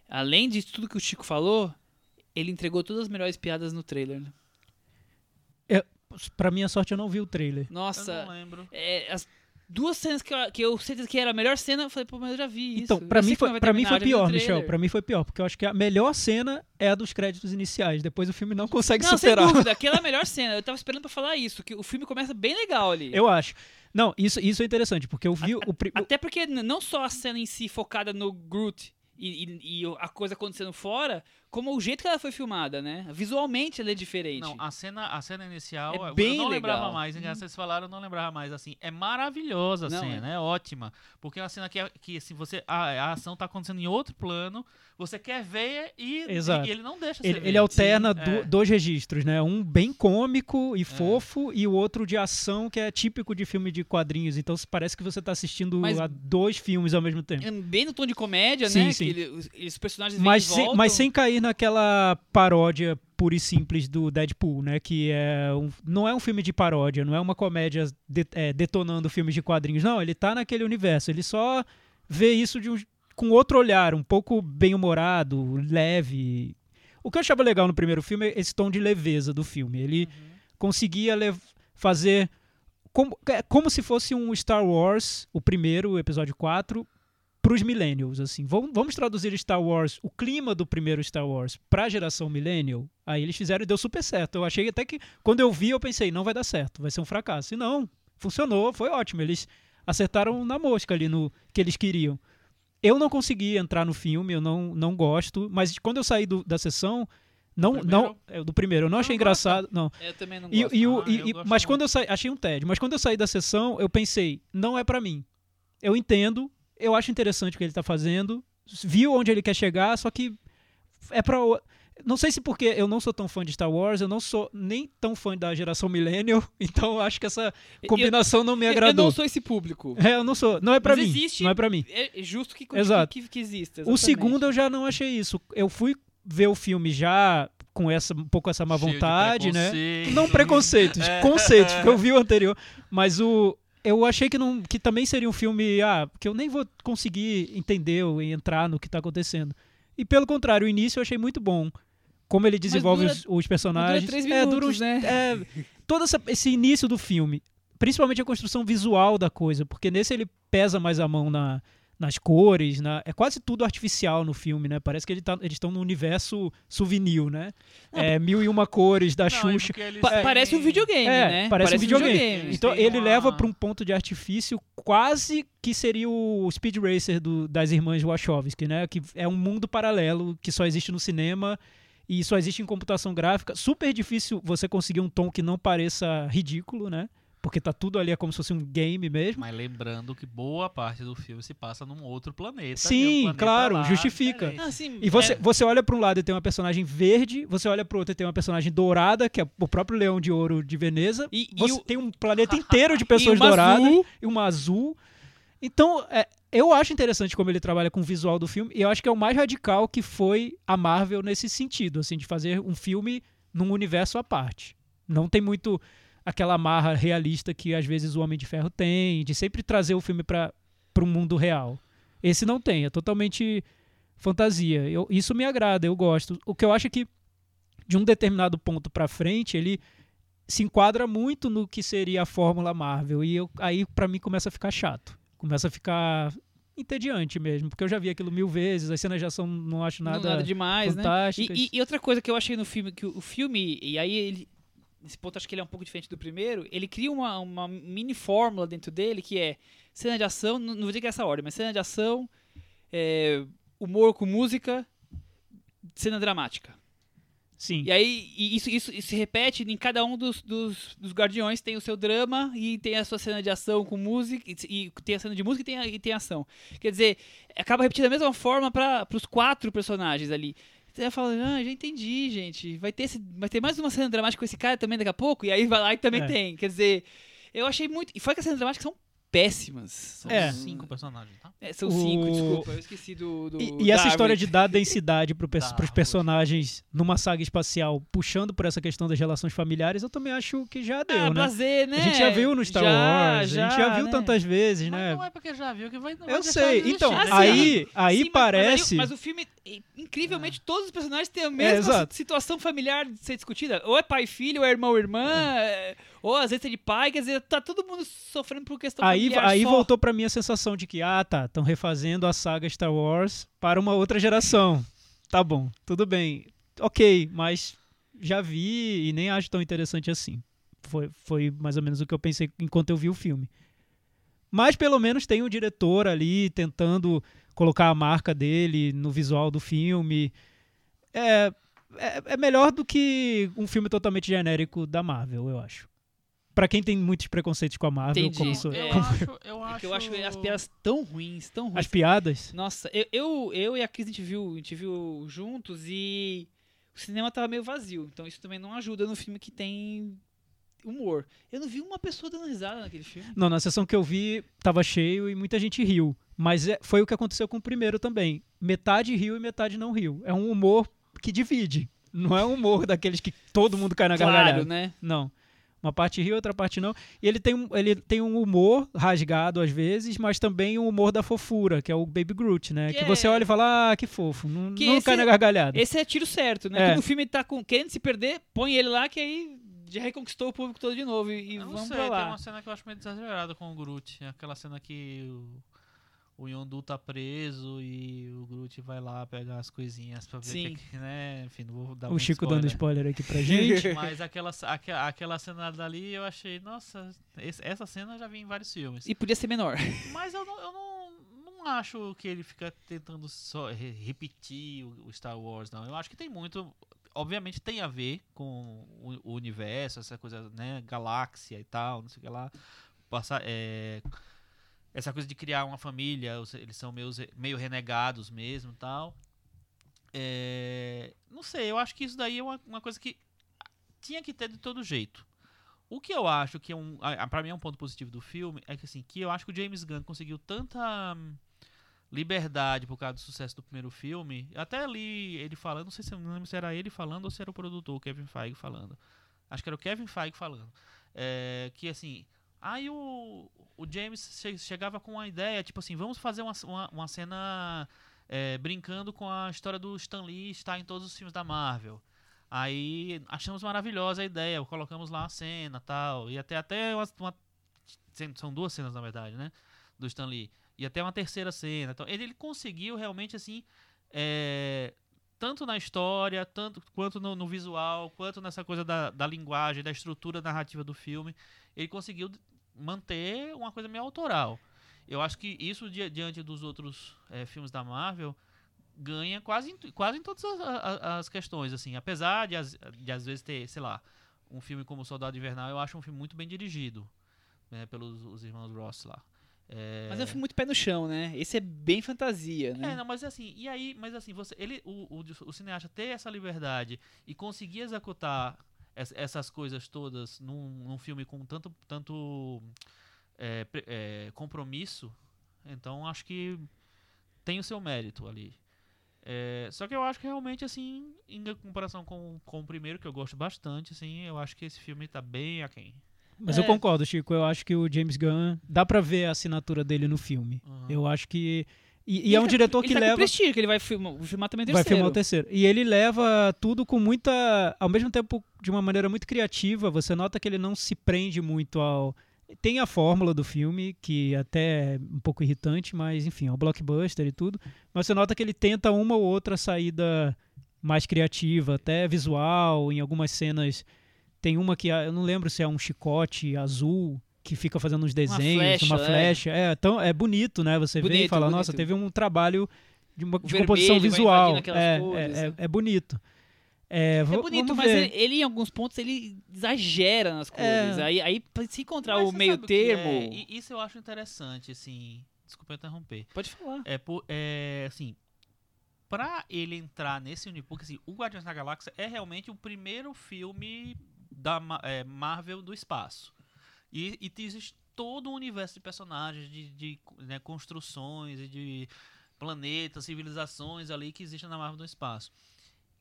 B: Além de tudo que o Chico falou, ele entregou todas as melhores piadas no trailer. Né?
D: É, pra minha sorte, eu não vi o trailer.
B: Nossa.
C: Eu não lembro.
B: É, as duas cenas que eu, que eu sei que era a melhor cena, eu falei, pô, mas eu já vi
D: então,
B: isso.
D: Então, pra mim foi, pra mim foi pior, Michel. Pra mim foi pior, porque eu acho que a melhor cena é a dos créditos iniciais. Depois o filme não consegue
B: não,
D: superar.
B: Sem dúvida, aquela é a melhor cena. Eu tava esperando pra falar isso, que o filme começa bem legal ali.
D: Eu acho. Não, isso, isso é interessante, porque eu vi
B: a,
D: o...
B: Até porque não só a cena em si focada no Groot e, e, e, a coisa acontecendo fora, como o jeito que ela foi filmada, né? Visualmente ela é diferente.
C: Não, a cena, a cena inicial,
B: é bem
C: eu não
B: legal.
C: lembrava mais? Hum. Vocês falaram, eu não lembrava mais, assim, é maravilhosa a não, cena, é. é. ótima, porque é uma cena que, é, que assim, você, a, a ação tá acontecendo em outro plano, você quer ver e, e ele não deixa
D: ele,
C: ver.
D: ele alterna do, é. dois registros, né? Um bem cômico e é. fofo e o outro de ação que é típico de filme de quadrinhos. Então parece que você está assistindo mas, a dois filmes ao mesmo tempo.
B: Bem no tom de comédia,
D: sim,
B: né?
D: Sim.
B: Que ele, os, os, personagens
D: mas sem, mas sem cair naquela paródia pura e simples do Deadpool, né? Que é um, não é um filme de paródia, não é uma comédia de, é, detonando filmes de quadrinhos. Não, ele tá naquele universo. Ele só vê isso um, com outro olhar, um pouco bem-humorado, leve. O que eu achava legal no primeiro filme é esse tom de leveza do filme. Ele uhum. conseguia fazer como, é, como se fosse um Star Wars, o primeiro, o episódio 4, para os millennials, assim. Vamos, vamos traduzir Star Wars, o clima do primeiro Star Wars, para a geração millennial. Aí eles fizeram e deu super certo. Eu achei até que, quando eu vi, eu pensei, não vai dar certo, vai ser um fracasso. E não, funcionou, foi ótimo. Eles acertaram na mosca ali no que eles queriam. Eu não consegui entrar no filme, eu não, não gosto, mas quando eu saí do, da sessão, não, do não, é, do primeiro, eu não, não achei engraçado, não.
B: Eu também não gosto.
D: E, e, ah, e, mas muito. quando eu saí, achei um TED, mas quando eu saí da sessão, eu pensei, não é para mim. Eu entendo, eu acho interessante o que ele tá fazendo, viu onde ele quer chegar, só que é para não sei se porque eu não sou tão fã de Star Wars, eu não sou nem tão fã da geração Millennial, então acho que essa combinação
B: eu,
D: não me agradou.
B: Eu não sou esse público.
D: É, eu não sou. Não é para mim. Existe, não é para mim.
B: É justo que,
D: Exato.
B: que, que exista.
D: Exatamente. O segundo eu já não achei isso. Eu fui ver o filme já com essa um pouco essa má
C: Cheio
D: vontade, né? Não preconceitos, é. conceitos, porque eu vi o anterior, mas o eu achei que, não, que também seria um filme ah, que eu nem vou conseguir entender ou entrar no que está acontecendo. E pelo contrário, o início eu achei muito bom como ele desenvolve dura, os, os, personagens.
B: Dura três minutos, é, dura uns, né?
D: É, todo essa, esse início do filme, principalmente a construção visual da coisa, porque nesse ele pesa mais a mão na, nas cores, na, é quase tudo artificial no filme, né? Parece que ele tá, eles estão no universo souvenir, né? Não, é, mil e uma cores da
C: não,
D: Xuxa.
B: Pa têm... Parece um videogame,
D: é,
B: né?
D: Parece, parece um videogame. videogame. Então ele
C: uma...
D: leva para um ponto de artifício quase que seria o Speed Racer do, das irmãs Wachowski, né? Que é um mundo paralelo que só existe no cinema e só existe em computação gráfica. Super difícil você conseguir um tom que não pareça ridículo, né? Porque tá tudo ali é como se fosse um game mesmo.
C: Mas lembrando que boa parte do filme se passa num outro planeta.
D: Sim,
C: planeta
D: claro,
C: lá,
D: justifica.
B: Ah, sim,
D: e você, é... você olha para um lado e tem uma personagem verde, você olha para outro e tem uma personagem dourada, que é o próprio Leão de Ouro de Veneza.
B: E,
D: você
B: e o...
D: tem um planeta inteiro de pessoas
B: e
D: douradas
B: azul.
D: e uma azul. Então, é, eu acho interessante como ele trabalha com o visual do filme, e eu acho que é o mais radical que foi a Marvel nesse sentido, assim, de fazer um filme num universo à parte. Não tem muito aquela marra realista que às vezes o Homem de Ferro tem, de sempre trazer o filme para o mundo real. Esse não tem, é totalmente fantasia. Eu, isso me agrada, eu gosto. O que eu acho é que de um determinado ponto para frente, ele se enquadra muito no que seria a fórmula Marvel e eu, aí para mim começa a ficar chato começa a ficar entediante mesmo, porque eu já vi aquilo mil vezes, as cenas de ação não acho
B: Não-
D: nada,
B: nada demais, né? E, e- e outra coisa que eu achei no filme, que o, o filme, e aí ele. Nesse ponto acho que ele é um pouco diferente do primeiro. Ele cria uma, uma mini fórmula dentro dele que é cena de ação, não, vou dizer que é essa ordem, mas cena de ação, é, humor com música, cena dramática.
D: Sim.
B: E aí, e isso, isso, isso se repete em cada um dos, dos, dos guardiões, tem o seu drama e tem a sua cena de ação com música, e, e tem a cena de música e tem, a, e tem ação. Quer dizer, acaba repetindo a mesma forma para os quatro personagens ali. Você fala, ah, já entendi, gente. Vai ter, esse, vai ter mais uma cena dramática com esse cara também daqui a pouco, e aí vai lá e também
D: É.
B: tem. Quer dizer, eu achei muito. E foi que as cenas dramáticas são péssimas. São,
D: É.
C: Cinco personagens, tá?
B: é, são
D: O-
B: cinco, desculpa, eu esqueci do. do
D: E, e essa história de dar densidade pers-
C: Darwin.
D: pros personagens numa saga espacial, puxando por essa questão das relações familiares, eu também acho que já deu,
B: Ah,
D: né?
B: blazer, né?
D: A gente já viu no Star
B: Já,
D: Wars, a gente já viu
B: né?
D: tantas vezes,
C: Mas
D: né?
C: não é porque já viu que vai. não vai
D: Eu sei.
C: de
D: Então,
C: né?
B: Assim,
D: aí, aí
B: Sim, mas-
D: parece.
B: Mas, o filme, incrivelmente, todos os personagens têm a
D: É,
B: mesma
D: exato.
B: situação familiar de ser discutida. Ou é pai e filho, ou é irmão e irmã, eh, ou às vezes de pai, quer dizer, tá todo mundo sofrendo por questão
D: Aí,
B: familiar
D: aí
B: só.
D: voltou pra mim a sensação de que, ah, tá, estão refazendo a saga Star Wars para uma outra geração. Tá bom, tudo bem. Ok, mas já vi e nem acho tão interessante assim. Foi, foi mais ou menos o que eu pensei enquanto eu vi o filme. Mas pelo menos tem o diretor ali tentando colocar a marca dele no visual do filme. É, é, é melhor do que um filme totalmente genérico da Marvel, eu acho. Pra quem tem muitos preconceitos com a Marvel,
B: Entendi.
D: como sou
C: Eu
B: É.
D: como-
C: acho, eu
B: É
C: acho.
B: que eu acho as piadas tão ruins, tão ruins.
D: as piadas.
B: Nossa, eu, eu, eu e a Cris a gente viu, a gente viu juntos e o cinema tava meio vazio. Então isso também não ajuda no filme que tem humor. Eu não vi uma pessoa dando risada naquele filme.
D: Não, na sessão que eu vi, tava cheio e muita gente riu. Mas é- foi o que aconteceu com o primeiro também. Metade riu e metade não riu. É um humor que divide. Não é um humor daqueles que todo mundo cai na gargalhada.
B: Claro, né?
D: Não. Uma parte ri, outra parte não. E ele tem, um, ele tem um humor rasgado às vezes, mas também um humor da fofura, que é o Baby Groot, né?
B: Que
D: Que, você
B: é-
D: olha e fala, ah, que fofo. Não,
B: Que
D: não
B: esse
D: cai na gargalhada.
B: Esse é tiro certo, né?
D: É.
B: Quando o filme tá com, querendo se perder, põe ele lá que aí já reconquistou o público todo de novo e, e
C: não
B: vamos
C: sei,
B: pra
C: tem
B: lá.
C: uma cena que eu acho meio exagerada com o Groot. Aquela cena que o, o Yondu tá preso e o Groot vai lá pegar as coisinhas pra ver
B: Sim.
C: que, né? Enfim, não vou dar
D: O Chico dando spoiler aqui pra gente.
C: Mas aquela, aque- aquela cena dali eu achei, nossa, esse- essa cena eu já vi em vários filmes.
B: E podia ser menor.
C: Mas eu não, eu não, não acho que ele fica tentando só re- repetir o, o Star Wars, não. Eu acho que tem muito. Obviamente tem a ver com o, o universo, essa coisa, né? Galáxia e tal, não sei o que lá. Passar, é, essa coisa de criar uma família, eles são meio, meio renegados mesmo tal. É, não sei, eu acho que isso daí é uma, uma coisa que tinha que ter de todo jeito. O que eu acho que é um. a- a- Pra mim é um ponto positivo do filme é que assim, que eu acho que o James Gunn conseguiu tanta hum, liberdade por causa do sucesso do primeiro filme. Até ali ele falando, não sei se não lembro se era ele falando ou se era o produtor, o Kevin Feige falando. Acho que era o Kevin Feige falando. É, que assim. Aí o, o James che- chegava com uma ideia, tipo assim, vamos fazer uma, uma, uma cena é, brincando com a história do Stan Lee estar em todos os filmes da Marvel. Aí achamos maravilhosa a ideia, colocamos lá a cena tal. E até, até uma, uma- São duas cenas, na verdade, né? Do Stan Lee. E até uma terceira cena. Então, ele, ele conseguiu realmente, assim. é, tanto na história, tanto quanto no, no visual, quanto nessa coisa da, da linguagem, da estrutura narrativa do filme. Ele conseguiu manter uma coisa meio autoral. Eu acho que isso, di- diante dos outros é, filmes da Marvel, ganha quase em, quase em todas as, a- as questões, assim. Apesar de, às- de às vezes ter, sei lá, um filme como Soldado Invernal, eu acho um filme muito bem dirigido, né, pelos os irmãos Ross lá. É,
B: Mas é um filme muito pé no chão, né? Esse é bem fantasia, né?
C: é, não, mas assim, e aí, mas assim, você, ele, o, o, o cineasta ter essa liberdade e conseguir executar es- essas coisas todas num, num filme com tanto, tanto é, é, compromisso, então acho que tem o seu mérito ali. É, só que eu acho que realmente, assim, em comparação com, com o primeiro, que eu gosto bastante, assim, eu acho que esse filme tá bem aquém.
D: Mas
B: É.
D: eu concordo, Chico. Eu acho que o James Gunn dá pra ver a assinatura dele no filme.
C: Uhum.
D: Eu acho que e, e
B: Ele
D: é um
B: tá-
D: diretor
B: ele
D: que
B: tá com
D: leva
B: prestígio, que ele vai filmar, filmar também o
D: vai
B: terceiro.
D: filmar o terceiro. E ele leva tudo com muita, ao mesmo tempo de uma maneira muito criativa. Você nota que ele não se prende muito ao Tem a fórmula do filme, que até é um pouco irritante, mas enfim, é um blockbuster e tudo. Mas você nota que ele tenta uma ou outra saída mais criativa, até visual, em algumas cenas. Tem uma que eu não lembro se é um chicote azul que fica fazendo uns desenhos,
B: flecha,
D: uma
B: é.
D: flecha. É, tão, é bonito, né? Você vê e
B: Bonito,
D: fala,
B: bonito.
D: nossa, teve um trabalho de, uma, de
B: vermelho
D: composição visual. É,
B: cores.
D: é, é, é bonito. É,
B: É bonito,
D: vamos
B: mas
D: ver.
B: ele, ele, em alguns pontos ele exagera nas cores.
D: É.
B: Aí, aí pra se encontrar
C: Mas
B: o meio termo.
C: é? Isso eu acho interessante, assim. Desculpa interromper.
B: Pode falar.
C: É, por, é assim, pra ele entrar nesse universo, porque assim, o Guardiões da Galáxia é realmente o primeiro filme da é, Marvel do espaço. E, e existe todo um universo de personagens, de, de, né, construções e de planetas, civilizações ali que existem na Marvel do espaço.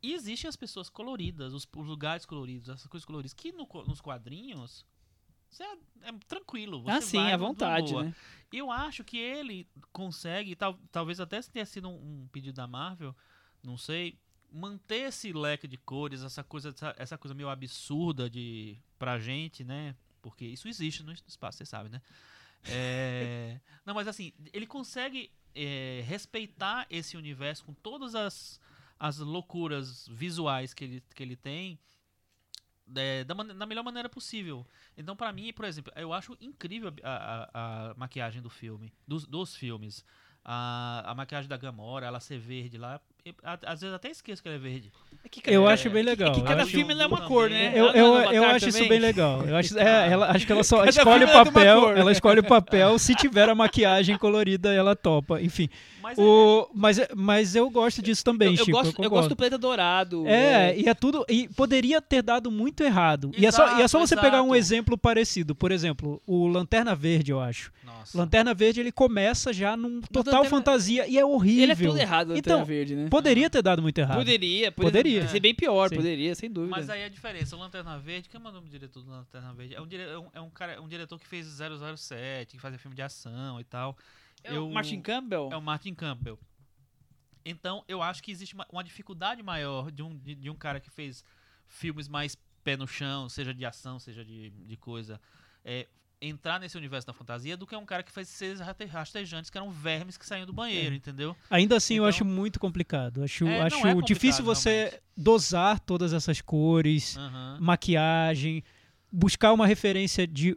C: E existem as pessoas coloridas, os, os lugares coloridos, essas coisas coloridas, que no nos quadrinhos é, é tranquilo. Você
B: Ah, sim, à vontade, né?
C: Eu acho que ele consegue, tal, talvez até se tenha sido um, um pedido da Marvel, não sei, manter esse leque de cores, essa coisa, essa, essa coisa meio absurda de pra gente, né? Porque isso existe no espaço, você sabe, né? É, não, mas assim, ele consegue é, respeitar esse universo com todas as, as loucuras visuais que ele, que ele tem é, da, da melhor maneira possível. Então, pra mim, por exemplo, eu acho incrível a, a- a maquiagem do filme, dos, dos filmes. A, a maquiagem da Gamora, ela ser verde lá. Às vezes até esqueço que ela é verde.
B: É
D: Eu
B: é,
D: acho bem legal.
B: que cada filme é uma cor, né?
D: Eu, eu,
B: é
D: eu acho isso bem legal. Eu acho, é, ela, acho que ela só escolhe o
B: é
D: papel.
B: cor, né?
D: Ela escolhe o papel. Se tiver a maquiagem colorida, ela topa. Enfim.
C: Mas
D: O, mas, mas eu gosto disso também,
B: Eu, eu
D: Chico.
B: gosto, eu gosto do planeta dourado.
D: É, e é tudo. E poderia ter dado muito errado. e, é só, e é só
C: Exato,
D: você pegar um exemplo parecido. Por exemplo, o Lanterna Verde, eu acho.
C: Nossa.
D: Lanterna Verde ele começa já num total
B: Lanterna-
D: fantasia e é horrível.
B: Ele é tudo errado, o
D: Então,
B: Lanterna Verde, né?
D: Poderia ter dado muito errado.
B: Poderia,
D: Poderia.
B: poderia. Ser bem pior,
D: Sim.
B: poderia, sem dúvida.
C: Mas aí a diferença, o Lanterna Verde, quem é o nome do diretor do Lanterna Verde? É um, dire, é um, é um cara, é um diretor que fez 007, que fazia filme de ação e tal.
B: É o
C: eu-
B: Martin Campbell?
C: É o Martin Campbell. Então, eu acho que existe uma, uma dificuldade maior de um, de, de um cara que fez filmes mais pé no chão, seja de ação, seja de, de coisa, é, entrar nesse universo da fantasia, do que um cara que fez seres rastejantes, que eram vermes que saíam do banheiro, entendeu?
D: Ainda assim, eu
C: Então-
D: acho muito complicado. Acho,
C: É,
D: acho
C: é complicado,
D: difícil você
C: realmente.
D: dosar todas essas cores,
C: Aham.
D: maquiagem, buscar uma referência de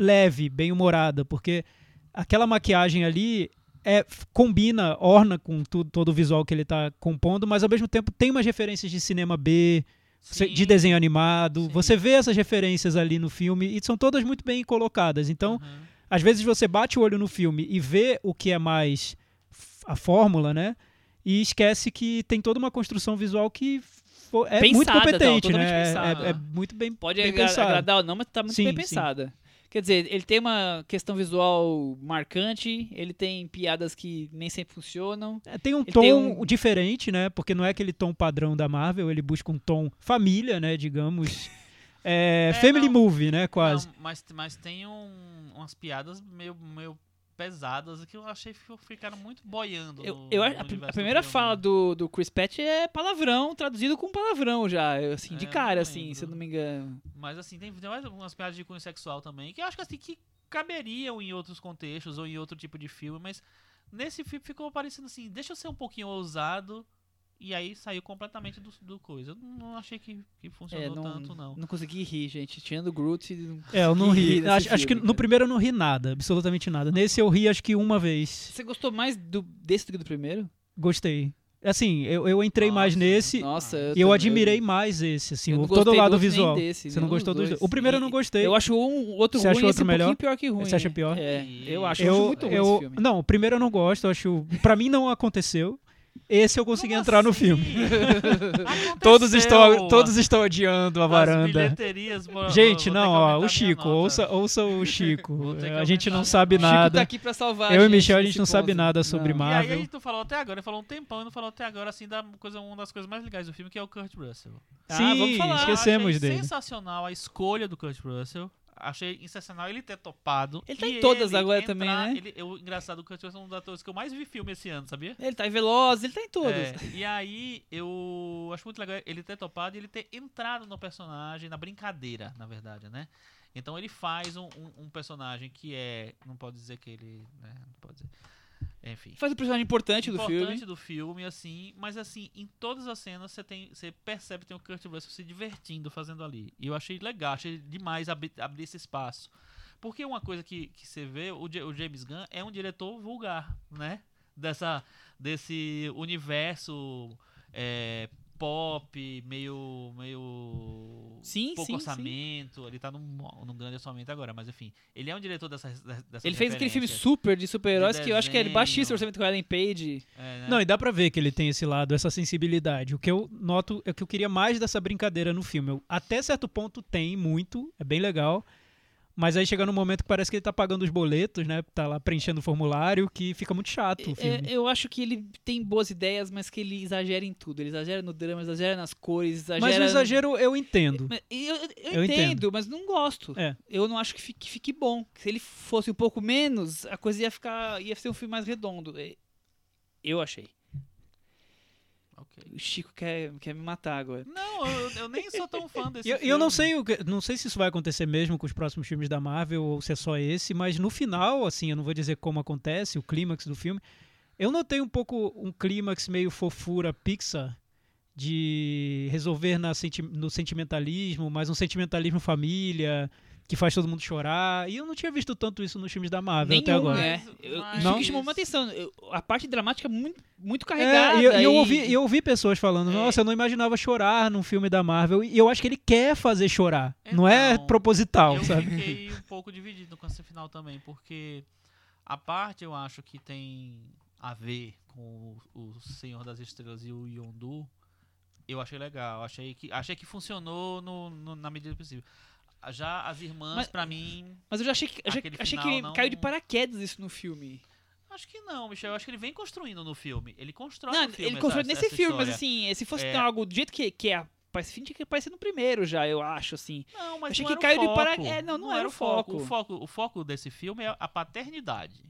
D: leve, bem humorada, porque aquela maquiagem ali é combina, orna com tudo, todo o visual que ele está compondo, mas ao mesmo tempo tem umas referências de cinema B, você- de
C: Sim.
D: desenho animado.
C: Sim.
D: Você vê essas referências ali no filme e são todas muito bem colocadas. Então,
C: Aham.
D: às vezes você bate o olho no filme e vê o que é mais a fórmula, né? E esquece que tem toda uma construção visual que é muito
B: Pensada,
D: competente,
B: totalmente
D: né? É-
B: pensada.
D: É, é muito bem,
B: Pode
D: bem
B: agra-
D: pensado.
B: agradar ou não, mas tá muito
D: Sim,
B: bem
D: sim.
B: Quer dizer, ele tem uma questão visual marcante, ele tem piadas que nem sempre funcionam.
D: É, Tem um tom
B: tem um-
D: diferente, né? Porque não é aquele tom padrão da Marvel, ele busca um tom família, né? Digamos. É,
C: É,
D: family
C: não.
D: movie, né? Quase.
C: Não, mas, mas tem um- umas piadas meio, meio pesadas que eu achei que ficaram muito boiando.
B: Eu,
C: no-
B: eu,
C: no
B: a, a
C: do
B: primeira
C: filme.
B: fala do, do Chris Pratt é palavrão, traduzido com palavrão já, assim, de
C: É,
B: cara, assim, se eu não me engano.
C: Mas assim, tem, tem mais algumas piadas de cunho sexual também, que eu acho que assim, que caberiam em outros contextos ou em outro tipo de filme, mas nesse filme ficou parecendo assim, deixa eu ser um pouquinho ousado. E aí saiu completamente do, do coisa. Eu não achei que, que funcionou
B: É, não,
C: tanto, não.
B: não consegui rir, gente. Tirando o Groot. não
D: É, eu não
B: consegui
D: ri.
B: nesse
D: Acho, acho que
B: filme,
D: no
B: cara.
D: primeiro eu não ri nada, absolutamente nada. Nesse eu ri acho que uma vez.
B: Você gostou mais do, desse do que do primeiro?
D: Gostei. Assim, eu, eu entrei mais
C: Nossa,
D: nesse
B: Nossa,
D: e eu
B: também-
D: admirei mais esse, assim,
B: eu
D: o,
B: não
D: todo o
B: gostei
D: lado
B: do- nem
D: visual.
B: desse,
D: Você não
B: nenhum
D: gostou dos dois?
B: dois.
D: O primeiro eu não gostei.
B: Eu acho um, o outro
D: Você
B: ruim esse
D: outro
B: um
D: melhor?
B: pouquinho pior que ruim.
D: Você acha pior?
B: É, eu acho, eu
D: eu,
B: acho muito ruim
D: eu,
B: esse filme.
D: Não, o primeiro eu não gosto, eu acho. Pra mim não aconteceu. Esse eu consegui
C: Como
D: entrar no
C: assim?
D: filme.
C: Aconteceu,
D: Todos estão, todos estão odiando a
C: As
D: varanda.
C: bilheterias, vou-
D: Gente, não, ó, o Chico, ouça, ouça o Chico. A gente não sabe
C: minha
B: Chico
D: nada.
B: tá aqui pra salvar
D: Eu e Michel, a gente não sabe nada sobre
B: Não.
C: E aí
D: Marvel.
C: a gente não falou até agora, falou um tempão e não falou até agora, assim, da coisa, uma das coisas mais legais do filme, que é o Kurt Russell.
B: Ah,
D: Sim,
B: vamos falar.
D: esquecemos
C: Achei
D: dele.
C: sensacional a escolha do Kurt Russell. Achei sensacional ele ter topado.
B: Ele tá em todas agora
C: entrar-
B: também, né?
C: Ele, eu, engraçado, o Kurt Russell é um dos atores que eu mais vi filme esse ano, sabia?
B: Ele tá em Veloz, ele tá em todos.
C: É, e aí eu acho muito legal ele ter topado e ele ter entrado no personagem, na brincadeira, na verdade, né? Então ele faz um, um- um personagem que é. Não pode dizer que ele. Né, não pode dizer. Enfim.
B: Faz um personagem importante, do
C: importante
B: filme.
C: do filme, assim, mas assim, em todas as cenas você tem, você percebe que tem o Kurt Russell se divertindo fazendo ali. E eu achei legal, achei demais abrir, abrir esse espaço. Porque uma coisa que, que você vê, o, o James Gunn é um diretor vulgar, né? Dessa, desse universo é, pop, meio. meio.
B: Sim,
C: pouco
B: sim,
C: orçamento. Ele tá num, num grande orçamento agora, mas enfim. Ele é um diretor dessa. dessa
B: Ele fez aquele filme super de super-heróis
C: De
B: que eu acho que é baixíssimo orçamento com a Ellen Page.
C: É, né?
D: Não, e dá pra ver que ele tem esse lado, essa sensibilidade. O que eu noto é que eu queria mais dessa brincadeira no filme. Eu- até certo ponto tem muito, é bem legal. Mas aí chega num momento que parece que ele tá pagando os boletos, né? Tá lá preenchendo o formulário, que fica muito chato
B: É, eu acho que ele tem boas ideias, mas que ele exagera em tudo. Ele exagera no drama, exagera nas cores, exagera...
D: Mas o exagero eu entendo.
B: Eu, eu- eu
D: Eu
B: entendo,
D: entendo.
B: mas não gosto.
D: É.
B: Eu não acho que fique, que fique bom. Se ele fosse um pouco menos, a coisa ia ficar. ia ser um filme mais redondo. É, Eu achei.
C: Ok.
B: O Chico quer, quer me matar agora.
C: Não, eu, eu nem sou tão fã desse
D: E eu,
C: filme.
D: eu não sei o que- não sei se isso vai acontecer mesmo com os próximos filmes da Marvel ou se é só esse, mas no final, assim, eu não vou dizer como acontece, o clímax do filme, eu notei um pouco um clímax meio fofura Pixar de resolver senti- no sentimentalismo, mas um sentimentalismo família que faz todo mundo chorar. E eu não tinha visto tanto isso nos filmes da Marvel até
B: Nenhum,
D: agora.
B: né?
C: Mas-
B: Eu,
C: mas-
B: isso que chamou uma atenção. Eu- a parte dramática é muito, muito
D: É,
B: carregada.
D: e eu, e eu
B: e-
D: ouvi, eu ouvi pessoas falando,
B: É.
D: nossa, eu não imaginava chorar num filme da Marvel. E eu acho que ele quer fazer chorar. não é
C: Então,
D: proposital,
C: eu
D: sabe?
C: fiquei um pouco dividido com esse final também, porque a parte eu acho que tem a ver com o, o Senhor das Estrelas e o Yondu, eu achei legal. Achei que, achei que funcionou no, no- na medida do possível. Já as irmãs, pra mim,
B: Mas eu já achei que, já achei que
C: não-
B: caiu de paraquedas isso no filme.
C: acho que não, Michel. Eu acho que ele vem construindo no filme. Ele constrói
B: Não,
C: no filme.
B: ele
C: essa-
B: nesse
C: essa
B: filme, mas assim, se fosse
C: É.
B: algo do jeito que, que é. Parece tinha que aparecer no primeiro já, eu acho, assim.
C: Não, mas
B: Achei
C: não
B: que
C: era
B: caiu de
C: foco.
B: para- é, não, não era o foco.
C: O foco. O foco desse filme é a paternidade.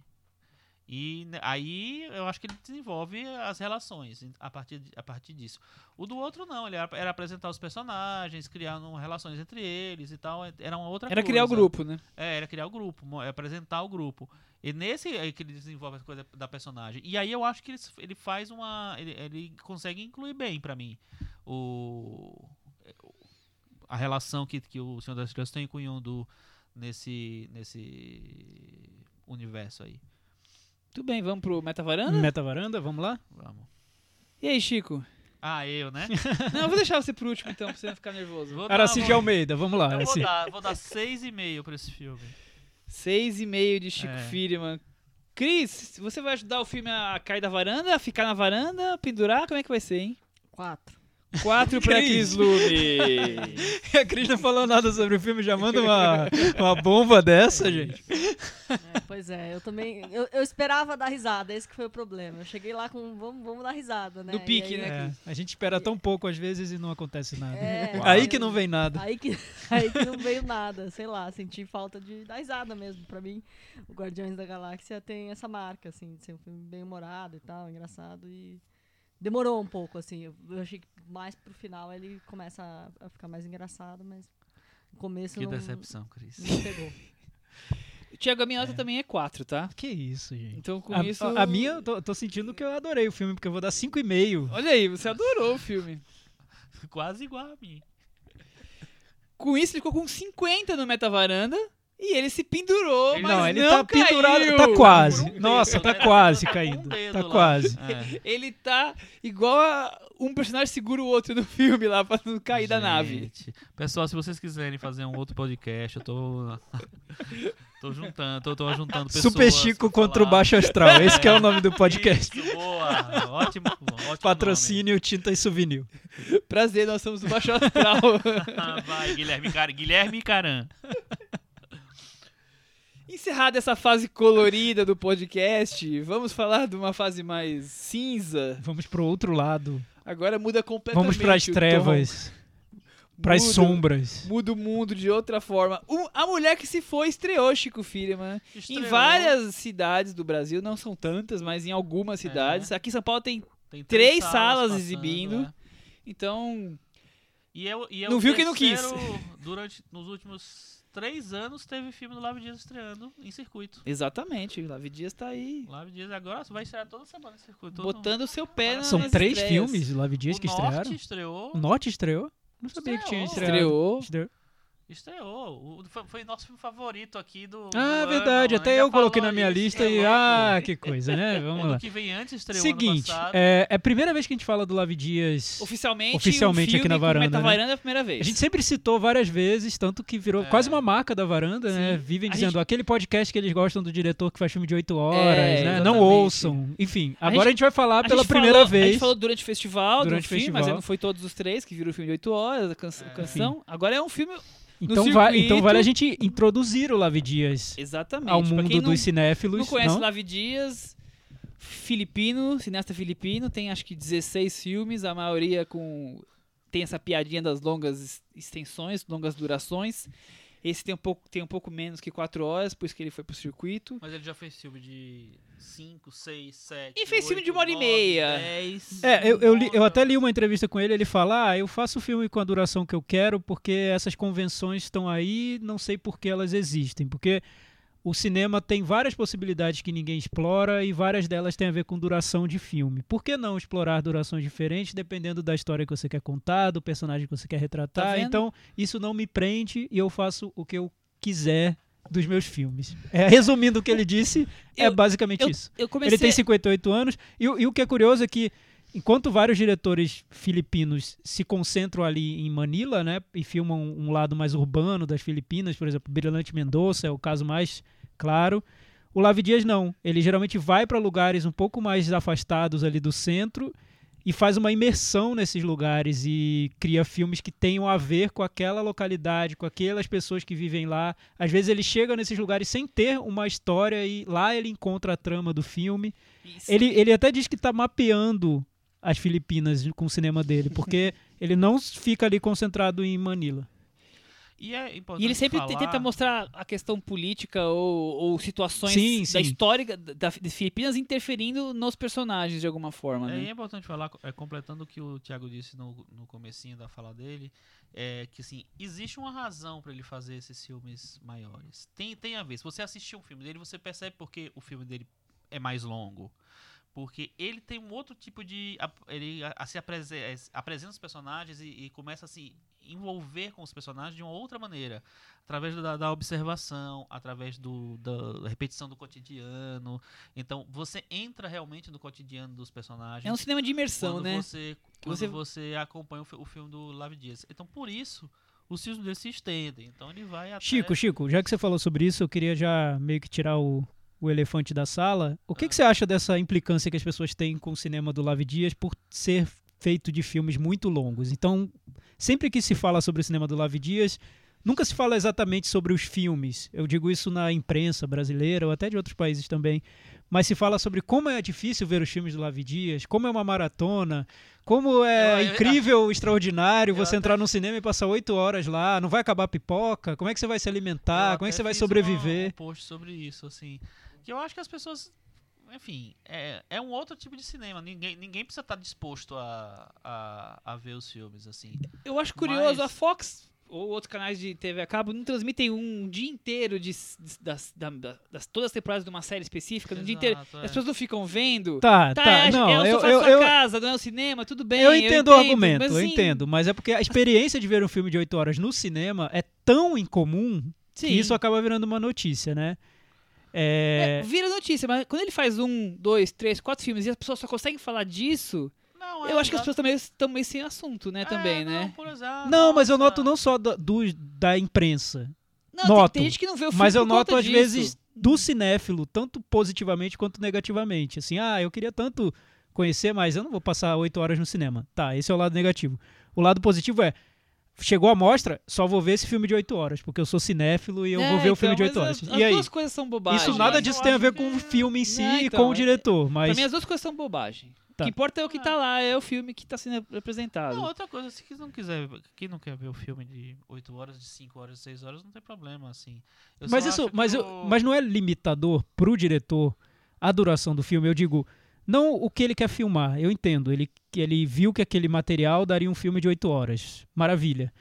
C: E né, aí eu acho que ele desenvolve as relações a partir, a partir disso. O do outro não, ele era, era apresentar os personagens, criar um- relações entre eles e tal. Era uma outra
B: Era
C: coisa.
B: criar o grupo, né?
C: É, era criar o grupo, é apresentar o grupo. E nesse é que ele desenvolve a coisa da personagem. E aí eu acho que ele, ele faz uma. Ele, ele consegue incluir bem pra mim o. A relação que, que o Senhor das Estrelas tem com o Yondu nesse, nesse universo aí.
B: Tudo bem, vamos pro Metavaranda?
D: Meta varanda, vamos lá?
C: Vamos.
B: E aí, Chico?
C: Ah, eu, né?
B: Não, eu vou deixar você por último, então, pra você não ficar nervoso.
C: Vou dar-
D: Aracide
C: vou-
D: Almeida, vamos lá.
C: Eu vou dar, vou dar 6,5 pra esse filme.
B: Seis e meio de Chico
C: É.
B: Firman. Cris, você vai ajudar o filme a cair da varanda, a ficar na varanda, a pendurar? Como é que vai ser, hein?
E: Quatro.
B: Quatro pra
D: Cris.
B: Cris Lume.
D: A Cris não falou nada sobre o filme, já manda uma, uma bomba dessa, gente.
E: É, pois é, eu também. Eu, eu esperava dar risada, esse que foi o problema. Eu cheguei lá com. Vamos, vamos dar risada, né?
B: No pique,
E: aí-
B: né?
D: É, a gente espera tão pouco às vezes e não acontece nada.
E: É,
D: Aí
E: eu-
D: que não vem nada.
E: Aí que, aí que não veio nada, sei lá, senti falta de dar risada mesmo. Pra mim, o Guardiões da Galáxia tem essa marca, assim, de ser um filme bem humorado e tal, engraçado. E demorou um pouco, assim. Eu, eu achei que mais pro final ele começa a, a ficar mais engraçado, mas no começo
C: Que
E: não,
C: decepção, Cris.
E: não pegou.
B: Tiago, a minha nota também é quatro, tá?
D: Que isso, gente.
B: Então com
D: A,
B: isso.
D: a- a minha, eu tô, tô sentindo que eu adorei o filme, porque eu vou dar 5,5.
B: Olha aí, você adorou o filme.
C: Quase igual a mim.
B: Com isso, ele ficou com 50 no Metavaranda e ele se pendurou,
C: Ele-
B: mas
D: Não, ele
B: não
D: tá
B: caiu.
D: pendurado, tá quase.
C: Um
D: Nossa,
C: dedo,
D: tá
C: né?
D: quase
C: um
D: caindo.
C: dedo
D: Tá
C: lá.
D: quase.
C: É.
B: Ele tá igual a um personagem segura o outro no filme lá pra não cair da nave.
C: Gente, Pessoal, se vocês quiserem fazer um outro podcast, eu tô. tô juntando, tô, tô juntando pessoas.
D: Super Chico contra o
C: falar.
D: Baixo Astral. Esse que é o nome do podcast.
C: Isso, boa. Ótimo, ótimo
D: Patrocínio Tinta e Souvenir.
B: Prazer, nós somos do Baixo Astral.
C: nome. Vai, Guilherme, Car... Guilherme Caran.
B: Encerrada essa fase colorida do podcast, vamos falar de uma fase mais cinza.
D: Vamos pro outro lado.
B: Agora muda completamente.
D: Vamos pras
B: o tom.
D: trevas. Pras
B: Muda-
D: sombras.
B: Muda o mundo de outra forma. Um- a mulher que se foi estreou Chico Firman em
C: Estreou.
B: várias cidades do Brasil, não são tantas, mas em algumas
C: É.
B: cidades. Aqui em São Paulo tem
C: Tem
B: três salas
C: passando,
B: exibindo.
C: é.
B: Então,
C: E é, o- e é
B: Não
C: o
B: viu quem não quis.
C: Durante, nos últimos três anos, teve filme do Lave Dias estreando em circuito.
B: exatamente, o Lavi Dias tá aí
C: Lave Dias agora vai estrear toda semana em circuito.
B: Botando o seu pé na-
D: São três
B: estreias.
D: filmes, Live Dias,
C: o
D: que
C: Norte
D: estrearam.
C: estreou.
D: O Norte estreou? Não sabia que tinha
C: Estreou.
D: estreado.
B: Estreou.
D: Estreou.
C: Estreou. O- foi, foi nosso filme favorito aqui do.
D: Ah,
C: do
D: verdade.
C: ano.
D: Até
C: A gente
D: eu coloquei na minha lista
C: É
D: e. Ah, que coisa, né? Vamos
C: O
D: lá.
C: que vem antes estreou
D: Seguinte,
C: ano passado.
D: é, é a primeira vez que a gente fala do Live Dias.
B: Oficialmente,
D: Oficialmente
B: um filme
D: aqui na varanda, né?
B: varanda é a primeira vez.
D: A gente sempre citou várias vezes, tanto que virou
C: É.
D: quase uma marca da varanda, né?
B: Sim.
D: Vivem
B: A
D: dizendo
B: gente-
D: aquele podcast que eles gostam do diretor que faz filme de 8 horas,
B: É,
D: né? Não
B: exatamente.
D: ouçam. Enfim,
B: A
D: agora a gente, vai falar
B: A
D: pela
B: gente
D: primeira
B: falou- A
D: vez.
B: gente falou durante o festival,
D: Durante
B: do
D: o
B: filme, mas
D: festival.
B: não foi todos os três que viram o filme de 8 horas, a
C: É.
B: canção. Agora é um filme.
D: Então, vai, então vale a gente introduzir o Live Dias
B: Exatamente.
D: ao mundo
B: não,
D: dos cinéfilos.
B: não conhece
D: não?
B: Lavi Dias, filipino, cineasta filipino, tem acho que 16 filmes, a maioria com. Tem essa piadinha das longas es- extensões, longas durações. Esse tem um pouco, tem um pouco menos que 4 horas, por isso que ele foi pro circuito.
C: Mas ele já fez filme de 5, 6, 7.
B: E fez filme de uma hora e meia.
C: 10.
D: É, eu, eu, li- eu até li uma entrevista com ele, ele fala, ah, eu faço o filme com a duração que eu quero porque essas convenções estão aí, não sei por que elas existem, porque o cinema tem várias possibilidades que ninguém explora e várias delas têm a ver com duração de filme. Por que não explorar durações diferentes dependendo da história que você quer contar, do personagem que você quer retratar?
B: Tá
D: então, isso não me prende e eu faço o que eu quiser dos meus filmes. É, resumindo o que ele disse, é
B: Eu-
D: basicamente
B: Eu,
D: isso.
B: eu comecei.
D: Ele tem 58 anos. E, o- e o que é curioso é que, enquanto vários diretores filipinos se concentram ali em Manila, né? E filmam um lado mais urbano das Filipinas, por exemplo, Brilhante Mendonça é o caso mais claro. O Lavi Dias não. Ele geralmente vai para lugares um pouco mais afastados ali do centro e faz uma imersão nesses lugares e cria filmes que tenham a ver com aquela localidade, com aquelas pessoas que vivem lá. Às vezes ele chega nesses lugares sem ter uma história e lá ele encontra a trama do filme.
B: Isso.
D: Ele, ele até diz que está mapeando as Filipinas com o cinema dele, porque ele não fica ali concentrado em Manila.
C: E é importante
B: E ele sempre
C: falar...
B: tenta mostrar a questão política ou, ou situações
D: Sim,
B: da
D: sim.
B: história da, das Filipinas interferindo nos personagens de alguma forma,
C: É, e
B: né?
C: é importante falar, é, completando o que o Thiago disse no, no comecinho da fala dele, é que assim, existe uma razão para ele fazer esses filmes maiores. Tem, tem a ver. Se você assistir um filme dele, você percebe porque o filme dele é mais longo. Porque ele tem um outro tipo de. Ele se aprese- eh, apresenta os personagens e, e começa a se envolver com os personagens de uma outra maneira. Através da, da observação, através do, da repetição do cotidiano. Então, você entra realmente no cotidiano dos personagens
B: É um cinema de imersão,
C: quando
B: né?
C: Você, quando
B: você-
C: você... acompanha o, o filme do Lave Dias. Então, por isso, os filmes dele se estendem. Então, ele vai até...
D: Chico, Chico, já que você falou sobre isso, eu queria já meio que tirar o, o elefante da sala. O que,
C: Ah.
D: que você acha dessa implicância que as pessoas têm com o cinema do Lavi Dias por ser feito de filmes muito longos? Então, sempre que se fala sobre o cinema do Lavi Dias, nunca se fala exatamente sobre os filmes. Eu digo isso na imprensa brasileira ou até de outros países também. Mas se fala sobre como é difícil ver os filmes do Lavi Dias, como é uma maratona, como é
C: Eu- eu-
D: incrível, extraordinário
C: eu
D: você
C: até-
D: entrar num cinema e passar oito horas lá, não vai acabar a pipoca, como é que você vai se alimentar, como é que
C: até
D: você vai sobreviver.
C: um post sobre isso, assim. Que eu acho que as pessoas... Enfim, é, é um outro tipo de cinema. Ninguém, ninguém precisa estar disposto a, a, a ver os filmes, assim.
B: Eu acho curioso,
C: Mas-
B: a Fox ou outros canais de TV a cabo não transmitem um dia inteiro de, s- das, da- da- das todas as temporadas de uma série específica, no dia inteiro.
C: Exato, é.
B: As pessoas não ficam vendo.
D: Tá,
B: Tá,
D: tá,
B: é,
D: não,
B: é o
D: eu,
B: sofá
D: eu, eu,
B: casa, não é o cinema, tudo bem.
D: eu entendo o argumento,
B: mas,
D: eu entendo, mas é porque a experiência de ver um filme de oito horas no cinema é tão incomum
B: Sim.
D: que isso acaba virando uma notícia, né?
B: É,
D: É,
B: vira notícia, mas quando ele faz um, dois, três, quatro filmes e as pessoas só conseguem falar disso,
C: Não,
B: eu
C: é,
B: acho que as
C: exato.
B: pessoas também estão meio sem assunto, né?
C: É,
B: também,
C: não,
B: né?
D: não, mas eu noto não só da, do- da imprensa,
B: Não, tem-
D: Noto.
B: Tem, gente que não vê o filme
D: mas eu
B: por conta
D: noto às
B: disso.
D: vezes do cinéfilo, tanto positivamente quanto negativamente. Assim, ah, eu queria tanto conhecer, mas eu não vou passar oito horas no cinema. Tá, esse é o lado negativo. O lado positivo é, chegou a mostra, só vou ver esse filme de oito horas, porque eu sou cinéfilo e eu
B: É,
D: vou ver o
B: então,
D: filme de
B: mas
D: oito horas.
B: As,
D: e
B: as
D: aí?
B: duas coisas são bobagem.
D: Isso nada disso tem a ver
C: que
D: com o
C: é-
D: filme em si
B: Não,
D: e
B: então,
D: com o
B: é-
D: diretor,
B: Pra
D: mas
B: mim as duas coisas são bobagem.
D: Tá.
B: O que importa é o que tá lá, é o filme que tá sendo apresentado.
C: Não, outra coisa, se quem não quiser, quem não quer ver o filme de 8 horas, de 5 horas, de 6 horas, não tem problema, assim. Eu
D: mas isso, mas, eu-
C: o-
D: mas não é limitador pro diretor a duração do filme. Eu digo, Não o que ele quer filmar, eu entendo. Ele, que ele viu que aquele material daria um filme de oito horas. Maravilha.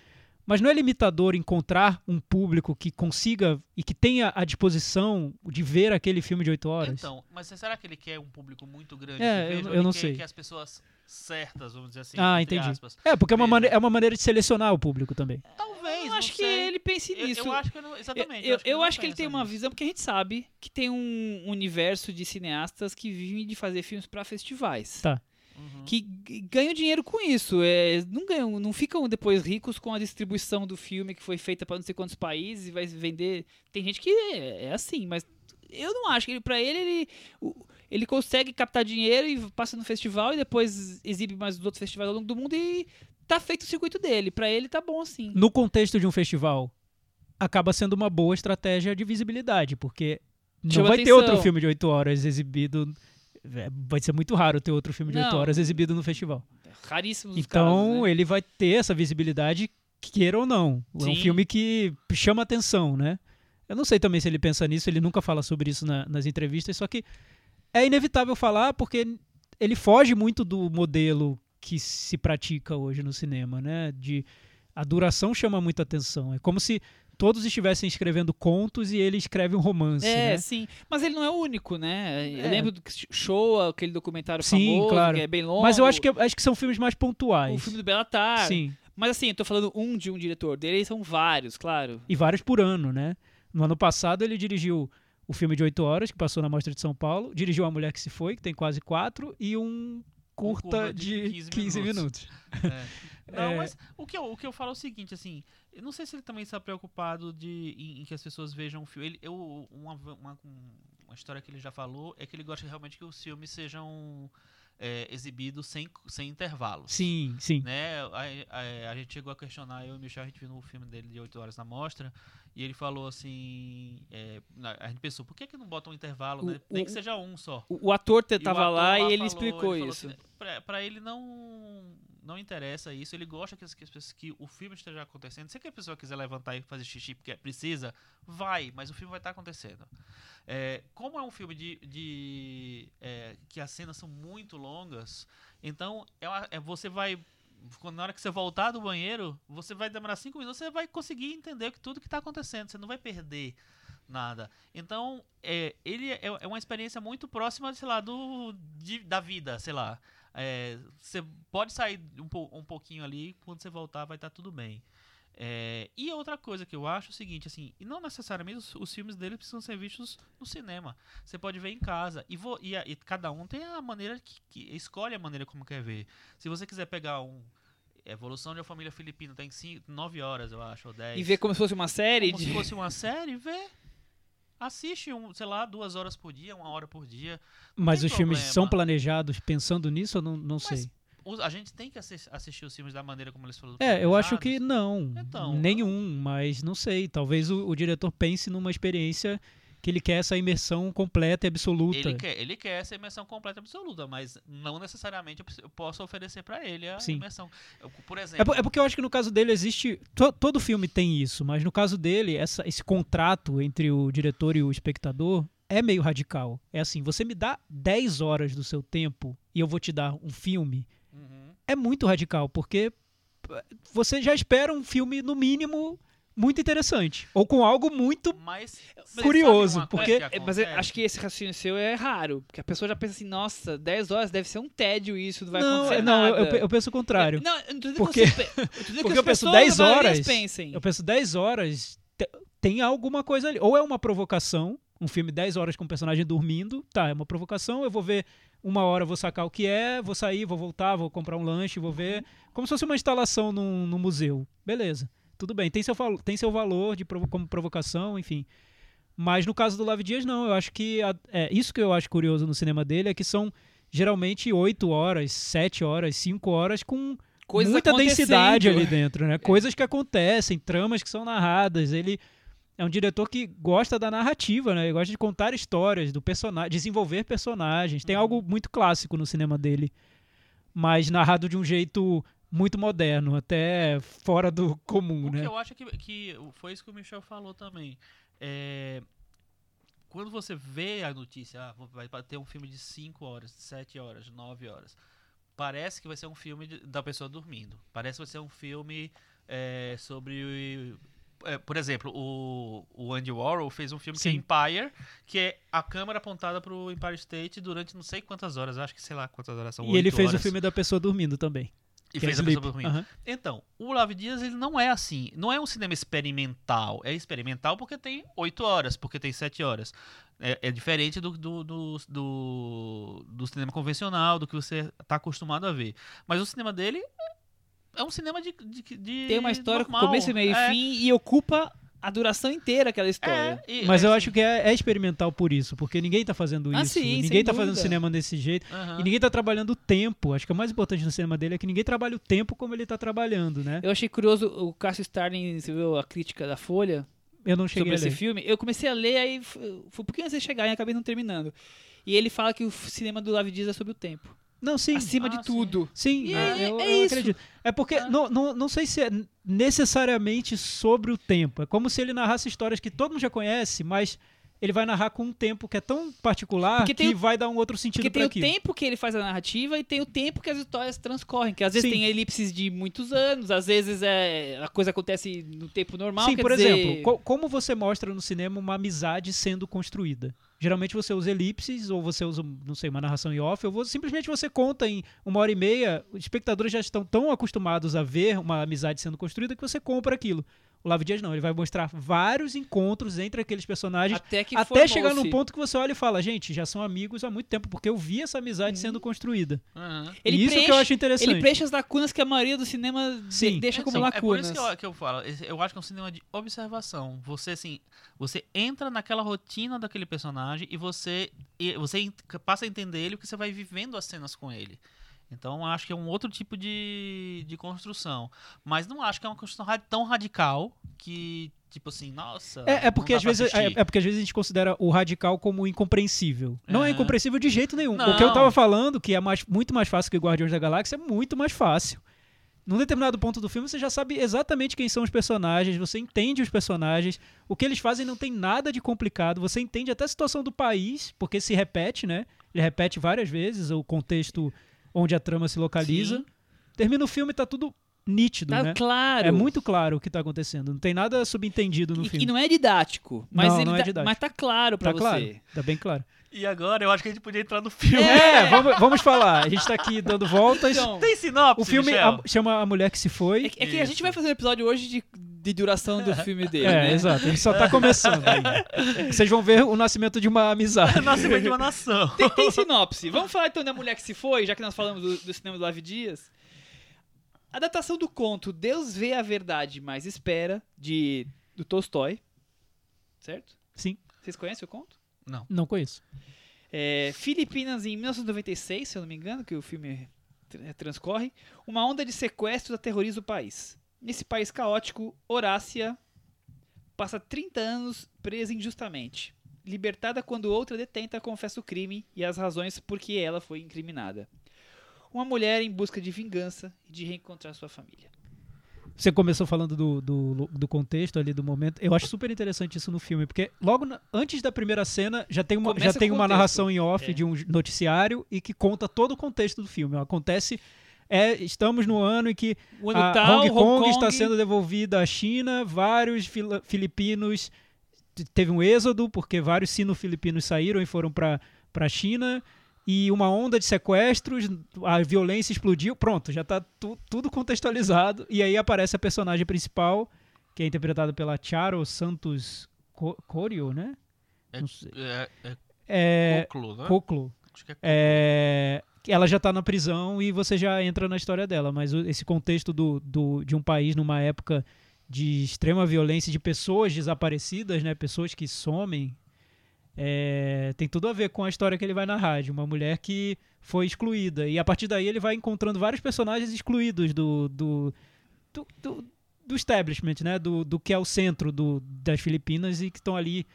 D: Mas não é limitador encontrar um público que consiga e que tenha a disposição de ver aquele filme de oito horas?
C: Então, mas será que ele quer um público muito grande?
D: É,
C: que
D: eu-
C: veja,
D: eu não
C: quer
D: sei.
C: Que as pessoas certas, vamos dizer assim.
D: Ah,
C: entre
D: entendi.
C: aspas.
D: É, porque é uma,
C: Veja.
D: mane- é uma maneira de selecionar o público também.
C: Talvez.
B: Eu
C: não
B: acho que
C: sei.
B: ele pense
C: Eu,
B: nisso.
C: eu acho que eu não,
B: Eu,
C: exatamente.
B: eu-
C: acho que
B: eu
C: não
B: acho que ele tem uma
C: nisso.
B: visão, porque a gente sabe que tem um universo de cineastas que vivem de fazer filmes pra festivais.
D: Tá.
C: Uhum.
B: Que g- ganham dinheiro com isso. É, não, ganham, não ficam depois ricos com a distribuição do filme que foi feita pra não sei quantos países e vai vender. Tem gente que é, é assim, mas eu não acho que ele, pra ele, ele, o- ele consegue captar dinheiro e passa no festival e depois exibe mais nos outros festivais ao longo do mundo e tá feito o circuito dele. Pra ele tá bom assim.
D: No contexto de um festival, acaba sendo uma boa estratégia de visibilidade, porque não
B: Chama
D: vai ter
B: atenção.
D: outro filme de oito horas exibido. é, Vai ser muito raro ter outro filme de oito
B: Não.
D: horas exibido no festival.
B: Raríssimos os
D: Então
B: casos, né?
D: ele vai ter essa visibilidade, queira ou não. É um
B: Sim.
D: filme que chama atenção, né? Eu não sei também se ele pensa nisso, ele nunca fala sobre isso na- nas entrevistas, só que é inevitável falar porque ele foge muito do modelo que se pratica hoje no cinema, né? De a duração chama muita atenção. É como se todos estivessem escrevendo contos e ele escreve um romance,
B: É,
D: né?
B: sim. Mas ele não é o único, né?
D: É.
B: Eu lembro do Show, aquele documentário
D: Sim,
B: famoso,
D: claro.
B: que é bem longo.
D: Mas eu acho que, acho que são filmes mais pontuais.
B: O filme do Bellatar.
D: Sim.
B: Mas assim, eu tô falando um de um diretor dele, são vários, claro.
D: e vários por ano, né? No ano passado ele dirigiu o filme de 8 horas, que passou na Mostra de São Paulo, dirigiu A Mulher que Se Foi, que tem quase 4, e um curta
C: curta
D: de,
C: de
D: 15,
C: 15
D: minutos.
C: É. Não,
D: É.
C: mas o que, eu, o que eu falo é o seguinte, assim, eu não sei se ele também está preocupado de, em, em que as pessoas vejam o filme. Ele, eu, uma, uma, uma história que ele já falou é que ele gosta realmente que os filmes sejam é, exibidos sem, sem intervalos.
D: Sim, sim.
C: Né? A, a- a gente chegou a questionar, eu e o Michel, a gente viu no filme dele de 8 horas na mostra, e ele falou assim. é, a gente pensou, por que, que não bota um intervalo,
B: O-
C: né? Nem
B: o-
C: que seja um só.
B: O, o ator te-
C: E o
B: tava
C: ator
B: lá e ele
C: falou-
B: explicou
C: falou
B: isso.
C: assim, pra, pra ele não não interessa isso, ele gosta que, que, que o filme esteja acontecendo. Se a pessoa quiser levantar e fazer xixi porque precisa, vai, mas o filme vai estar acontecendo. É, como é um filme de, de é, que as cenas são muito longas, então é uma- é- você vai quando- na hora que você voltar do banheiro, você vai demorar cinco minutos, você vai conseguir entender que tudo que está acontecendo, você não vai perder nada. Então, é, ele é, é uma experiência muito próxima, sei lá, do, de- da vida, sei lá. É, você pode sair um, um pouquinho ali, quando você voltar vai estar tudo bem. É, e outra coisa que eu acho é o seguinte, assim, e não necessariamente os, os filmes dele precisam ser vistos no cinema. Você pode ver em casa. E, vo- e a- e cada um tem a maneira que, que escolhe a maneira como quer ver. Se você quiser pegar um Evolução de uma Família Filipina, tem 9 horas, eu acho, ou 10
B: E ver como se fosse uma série
C: como
B: de.
C: se fosse uma série, vê. Assiste, um, sei lá, duas horas por dia, uma hora por dia.
D: Mas os filmes
C: problema.
D: são planejados pensando nisso ou não, não
C: Mas
D: sei?
C: A gente tem que assis- assistir os filmes da maneira como eles foram
D: É, eu acho que não.
C: Então,
D: nenhum, mas não sei. Talvez o, o diretor pense numa experiência que ele quer essa imersão completa e absoluta.
C: Ele quer, ele quer essa imersão completa e absoluta, mas não necessariamente eu, posso oferecer pra ele a
D: Sim.
C: imersão. Eu, por
D: É,
C: exemplo,
D: por- é porque eu acho que no caso dele existe. to- todo filme tem isso, mas no caso dele, essa- esse contrato entre o diretor e o espectador é meio radical. É assim: você me dá 10 horas do seu tempo e eu vou te dar um filme.
C: Uhum.
D: É muito radical, porque p- você já espera um filme, no mínimo, muito interessante. Ou com algo muito.
C: mas,
B: Mas
D: curioso,
C: uma coisa
D: porque-
C: que
B: É, mas eu acho que esse raciocínio seu é raro. Porque a pessoa já pensa assim, nossa, 10 horas deve ser um tédio isso, não vai
D: não,
B: acontecer
D: não, eu,
B: nada.
D: eu pe- eu penso o contrário.
B: Não, eu não dizendo
D: Porque-
B: que você eu
D: porque eu penso
B: pessoas,
D: 10
B: a maioria,
D: horas,
B: pensem.
D: Eu penso 10 horas, te- tem alguma coisa ali. Ou é uma provocação, um filme 10 horas com o personagem dormindo, tá, é uma provocação, eu vou ver uma hora, vou sacar o que é, vou sair, vou voltar, vou comprar um lanche, vou ver. Como se fosse uma instalação num, num museu. Beleza, tudo bem, tem seu, tem seu valor de provo- como provocação, enfim. Mas no caso do Lave Dias, não. Eu acho que. a- é, isso que eu acho curioso no cinema dele é que são geralmente 8 horas, 7 horas, 5 horas com
B: Coisas
D: muita densidade ali dentro, né? Coisas que acontecem, tramas que são narradas. Ele é um diretor que gosta da narrativa, né? Ele gosta de contar histórias do personagem, desenvolver personagens. Tem algo muito clássico no cinema dele, mas narrado de um jeito muito moderno, até fora do comum,
C: O
D: né?
C: que eu acho que, que foi isso que o Michel falou também. É, quando você vê a notícia, ah, vai ter um filme de 5 horas, 7 horas, 9 horas, parece que vai ser um filme de- da pessoa dormindo. Parece que vai ser um filme é, sobre. É, por exemplo, o, o Andy Warhol fez um filme que é
D: Sim.
C: Empire, que é a câmera apontada pro Empire State durante não sei quantas horas, acho que sei lá quantas horas são.
D: E ele fez o
C: horas.
D: filme da pessoa dormindo também.
C: E
D: é
C: fez a pessoa dormindo.
D: Aham.
C: Então, o Lave Dias ele não é assim. Não é um cinema experimental. É experimental porque tem 8 horas, porque tem 7 horas. É, é diferente do, do, do, do, do cinema convencional, do que você está acostumado a ver. Mas o cinema dele é um cinema de. de, de
B: Tem uma história
C: normal.
B: com começo, meio
C: é,
B: e fim e ocupa a duração inteira aquela história.
C: É, e-
D: Mas
C: é
D: eu
C: assim.
D: acho que é, é experimental por isso, porque ninguém tá fazendo
B: Ah,
D: isso.
B: sim, sem
D: ninguém tá fazendo
B: dúvida.
D: cinema desse jeito.
C: Aham.
D: E ninguém tá trabalhando o tempo. Acho que o mais importante no cinema dele é que ninguém trabalha o tempo como ele tá trabalhando, né?
B: Eu achei curioso o Cássio Starling, você viu a crítica da Folha
D: Eu não cheguei
B: sobre
D: a
B: esse filme. Eu comecei a ler, aí f- fui um pouquinho antes de chegar e acabei não terminando. E ele fala que o cinema do Davi Dias é sobre o tempo.
D: Não, sim.
B: acima
C: Ah,
B: de
C: sim.
B: tudo.
D: Sim, é,
B: é-
D: eu,
B: é
D: eu
B: isso.
D: acredito. É porque
C: Ah.
D: não, não, não sei se é necessariamente sobre o tempo. É como se ele narrasse histórias que todo mundo já conhece, mas ele vai narrar com um tempo que é tão particular
B: Porque
D: que
B: o-
D: vai dar um outro sentido
B: Porque tem
D: para
B: o
D: aquilo.
B: tempo que ele faz a narrativa e tem o tempo que as histórias transcorrem. Que às vezes
D: Sim.
B: tem elipses de muitos anos, às vezes é, a coisa acontece no tempo normal.
D: Sim,
B: quer
D: por
B: dizer,
D: exemplo, co- como você mostra no cinema uma amizade sendo construída? Geralmente você usa elipses, ou você usa, não sei, uma narração em off, ou simplesmente você conta em uma hora e meia, os espectadores já estão tão acostumados a ver uma amizade sendo construída que você compra aquilo. O Lavo Dias não, ele vai mostrar vários encontros entre aqueles personagens
B: até que
D: até chegar num ponto que você olha e fala, gente, já são amigos há muito tempo, porque eu vi essa amizade sendo construída.
C: Aham.
B: Ele
D: E isso que eu
B: preenche-
D: acho interessante.
B: Ele preenche as lacunas que a maioria do cinema de-
D: Sim.
B: deixa como
C: Então, É por
B: lacunas.
C: isso que eu, que eu falo. Eu acho que é um cinema de observação. Você, assim, você entra naquela rotina daquele personagem e você, e você passa a entender ele porque você vai vivendo as cenas com ele. Então, acho que é um outro tipo de, de construção. Mas não acho que é uma construção tão radical que, tipo assim, nossa.
D: É, é porque às vezes é, é porque às vezes a gente considera o radical como incompreensível. Não é incompreensível de jeito nenhum. O
C: Não.
D: que eu tava falando, que é mais, muito mais fácil que o Guardiões da Galáxia, é muito mais fácil. Num determinado ponto do filme, você já sabe exatamente quem são os personagens, você entende os personagens, o que eles fazem não tem nada de complicado, você entende até a situação do país, porque se repete, né? Ele repete várias vezes o contexto onde a trama se localiza.
B: Sim.
D: Termina o filme e tá tudo nítido,
B: Tá
D: né?
B: claro.
D: É muito claro o que tá acontecendo, não tem nada subentendido no
B: e,
D: filme.
B: e não é didático. Mas,
D: Não,
B: ele
D: não é
B: tá,
D: didático.
B: mas tá claro pra
D: Tá
B: você.
D: claro, tá bem claro.
C: E agora eu acho que a gente podia entrar no filme.
D: É, vamos, vamos falar. A gente tá aqui dando voltas.
B: Então,
C: Tem sinopse,
D: o filme a- chama A Mulher que se foi.
B: é, que- é que a gente vai fazer um episódio hoje de, de duração do filme dele,
D: É,
B: né?
D: exato. Ele só tá começando ainda. Vocês vão ver o nascimento de uma amizade.
C: Nascimento de uma nação.
B: Tem, tem sinopse. Vamos falar então da mulher que se foi, já que nós falamos do, do cinema do Live Dias. A datação do conto Deus vê a verdade, mas espera, de do Tolstói. Certo?
D: Sim,
B: Vocês conhecem o conto?
D: não conheço.
B: É, Filipinas em 1996, se eu não me engano, que o filme tr- transcorre, uma onda de sequestros aterroriza o país. Nesse país caótico, Horácia passa 30 anos presa injustamente. Libertada quando outra detenta confessa o crime e as razões por que ela foi incriminada. Uma mulher em busca de vingança e de reencontrar sua família.
D: Você começou falando do, do, do contexto ali, do momento. Eu acho super interessante isso no filme, porque logo na- antes da primeira cena já tem uma, já tem uma
B: contexto.
D: narração em off
B: É.
D: de um noticiário e que conta todo o contexto do filme. Acontece. É, estamos no ano em que
B: O ano
D: a
B: tal,
D: Hong Kong, está
B: Kong-
D: sendo devolvida à China, vários fila- filipinos teve um êxodo porque vários sino-filipinos saíram e foram para a China e uma onda de sequestros, a violência explodiu, pronto, já está tudo contextualizado e aí aparece a personagem principal que é interpretada pela Charo Santos Co- Corio, né?
C: É,
D: Não sei.
C: é, é
D: É,
C: Coclo, né?
D: Coclo.
C: Acho que é
D: É, ela já tá na prisão e você já entra na história dela, mas esse contexto do, do- de um país numa época de extrema violência, de pessoas desaparecidas, né, pessoas que somem, é, tem tudo a ver com a história que ele vai narrar, de uma mulher que foi excluída. E a partir daí ele vai encontrando vários personagens excluídos do, do, do, do, do establishment, né, do, do que é o centro do, das Filipinas e que estão ali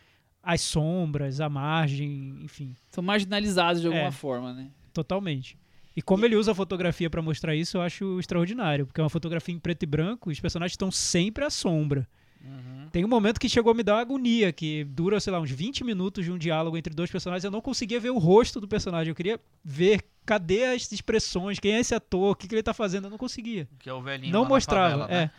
D: às sombras, à margem, enfim.
B: São marginalizados de alguma
D: É.
B: forma, né?
D: Totalmente. E como ele usa a fotografia pra mostrar isso, eu acho extraordinário, porque é uma fotografia em preto e branco, e os personagens estão sempre à sombra.
C: Uhum.
D: Tem um momento que chegou a me dar uma agonia, que dura, sei lá, uns 20 minutos de um diálogo entre dois personagens. Eu não conseguia ver o rosto do personagem. Eu queria ver cadê as expressões, quem é esse ator, o que, que ele tá fazendo. Eu não conseguia.
C: Que é o velhinho
D: não mostrava,
C: favela, né?
D: é.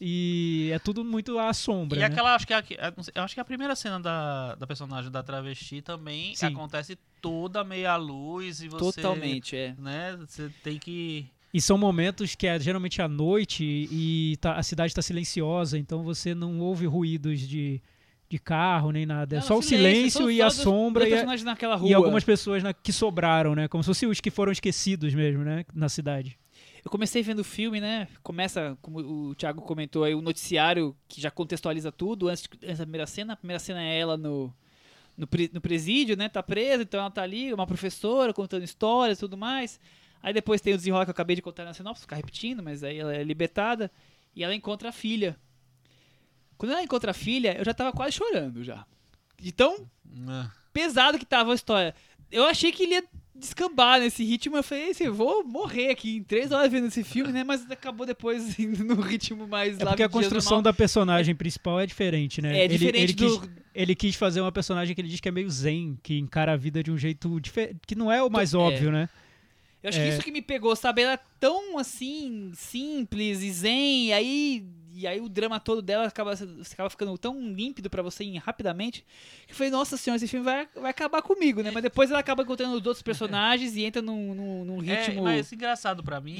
D: E é tudo muito à sombra.
C: E
D: né?
C: aquela, acho que, é a- é- eu acho que a primeira cena da, da personagem da travesti também
D: Sim.
C: acontece toda meia luz e você.
B: Totalmente, é.
C: Né, você tem que.
D: E são momentos que é geralmente à noite e tá- a cidade está silenciosa, então você não ouve ruídos de, de carro nem nada. É
B: Não,
D: só o silêncio
B: só-
D: e a sombra e, a-
B: personagens naquela rua.
D: e algumas pessoas na- que sobraram, né? Como se fossem os que foram esquecidos mesmo, né? Na cidade.
B: Eu comecei vendo o filme, né? Começa, como o Thiago comentou aí, o noticiário que já contextualiza tudo antes, antes da primeira cena. A primeira cena é ela no, no, no presídio, né? Tá presa, então ela tá ali, uma professora contando histórias e tudo mais. Aí depois tem o desenrola que eu acabei de contar na sinopse, ficar repetindo, mas aí ela é libertada e ela encontra a filha. Quando ela encontra a filha, eu já tava quase chorando já. De tão
C: Ah,
B: pesado que tava a história. Eu achei que ele ia descambar nesse ritmo. Eu falei, "Esse, eu vou morrer aqui em três horas vendo esse filme, né? Mas acabou depois indo no ritmo mais
D: É porque a construção da personagem principal é diferente, né?
B: É
D: Ele-
B: diferente
D: ele, quis,
B: do.
D: ele quis fazer uma personagem que ele diz que é meio zen, que encara a vida de um jeito diferente, que não é o mais
B: É.
D: óbvio, né?
B: Eu acho que
D: é.
B: isso que me pegou, sabe? Ela é tão assim, simples e zen, e aí. E aí o drama todo dela acaba, acaba ficando tão límpido pra você ir rapidamente. Que eu falei, nossa senhora, esse filme vai, vai acabar comigo, né? Mas depois ela acaba encontrando os outros personagens e entra num, num, num
C: É,
B: ritmo.
C: mas engraçado pra mim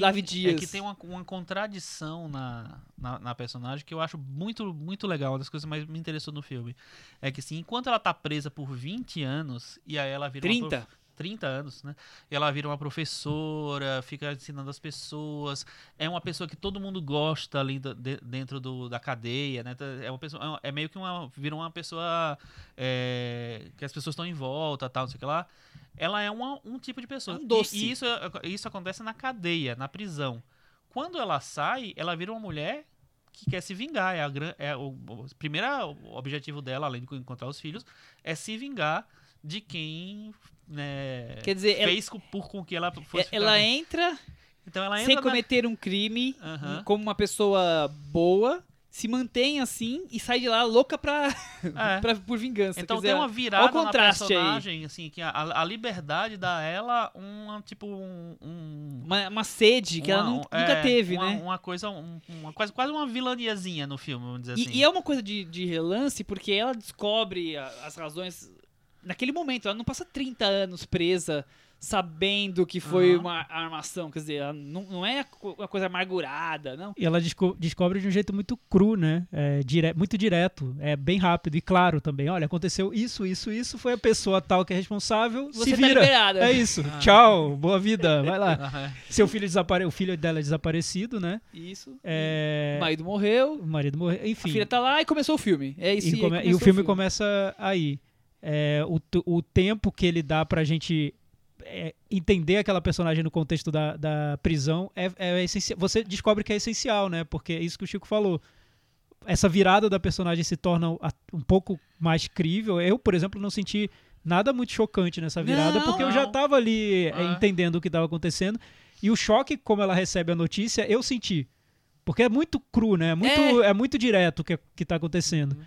C: é que tem uma, uma contradição na, na, na personagem que eu acho muito, muito legal. Uma das coisas que mais me interessou no filme. É que assim, enquanto ela tá presa por 20 anos, e aí ela vira uma
B: 30.
C: prof- 30 anos, né? E ela vira uma professora, fica ensinando as pessoas. É uma pessoa que todo mundo gosta ali do- de- dentro do, da cadeia, né? É uma pessoa, é é meio que uma vira uma pessoa é, que as pessoas estão em volta, tal, não sei o que lá. Ela é uma, um tipo de pessoa.
B: É um
C: E-
B: doce.
C: E, isso, isso acontece na cadeia, na prisão. Quando ela sai, ela vira uma mulher que quer se vingar. É, a, é o, o primeiro objetivo dela, além de encontrar os filhos, é se vingar de quem né,
B: Quer dizer, ela,
C: fez com- por com que ela fosse ficar-
B: ela entra
C: Então ela entra
B: sem
C: na-
B: cometer um crime,
C: Aham.
B: como uma pessoa boa, se mantém assim e sai de lá louca pra,
C: É.
B: pra- por vingança.
C: Então
B: Quer
C: tem
B: dizer,
C: uma virada
B: contraste
C: na
B: aí.
C: personagem, assim, que a, a liberdade dá a ela um, tipo, um... um-
B: uma, uma sede que ela
C: uma-
B: nun-
C: um-
B: nunca
C: é,
B: teve,
C: uma,
B: né?
C: Uma coisa, um- uma, quase, quase uma vilaniazinha no filme, vamos dizer
B: E,
C: assim.
B: e é uma coisa de, de relance, porque ela descobre as razões naquele momento. Ela não passa 30 anos presa sabendo que foi
C: Aham.
B: uma armação. Quer dizer, ela não, não é uma coisa amargurada, não.
D: E ela desco- descobre de um jeito muito cru, né? É, dire- muito direto, é bem rápido e claro também. Olha, aconteceu isso, isso, isso, foi a pessoa tal que é responsável,
B: Você
D: se
B: tá
D: vira.
B: liberada.
D: é isso.
C: Ah.
D: Tchau, boa vida, vai lá. Seu filho desapare... o filho dela é desaparecido, né?
B: Isso.
D: É...
B: O marido morreu,
D: O marido morreu,
B: a
D: enfim.
B: filha tá lá e começou o filme. É isso
D: e,
B: aí,
D: come- e
B: começou
D: o filme começa aí. É, o, o tempo que ele dá pra gente é, entender aquela personagem no contexto da, da prisão é, é essencial. Você descobre que é essencial, né? Porque é isso que o Chico falou. Essa virada da personagem se torna um pouco mais crível. Eu, por exemplo, não senti nada muito chocante nessa virada,
B: Não,
D: porque eu já
C: não.
D: tava ali é,
C: É.
D: entendendo o que estava acontecendo. E o choque, como ela recebe a notícia, eu senti. Porque é muito cru, né? É muito, é. muito direto o que, que tá acontecendo.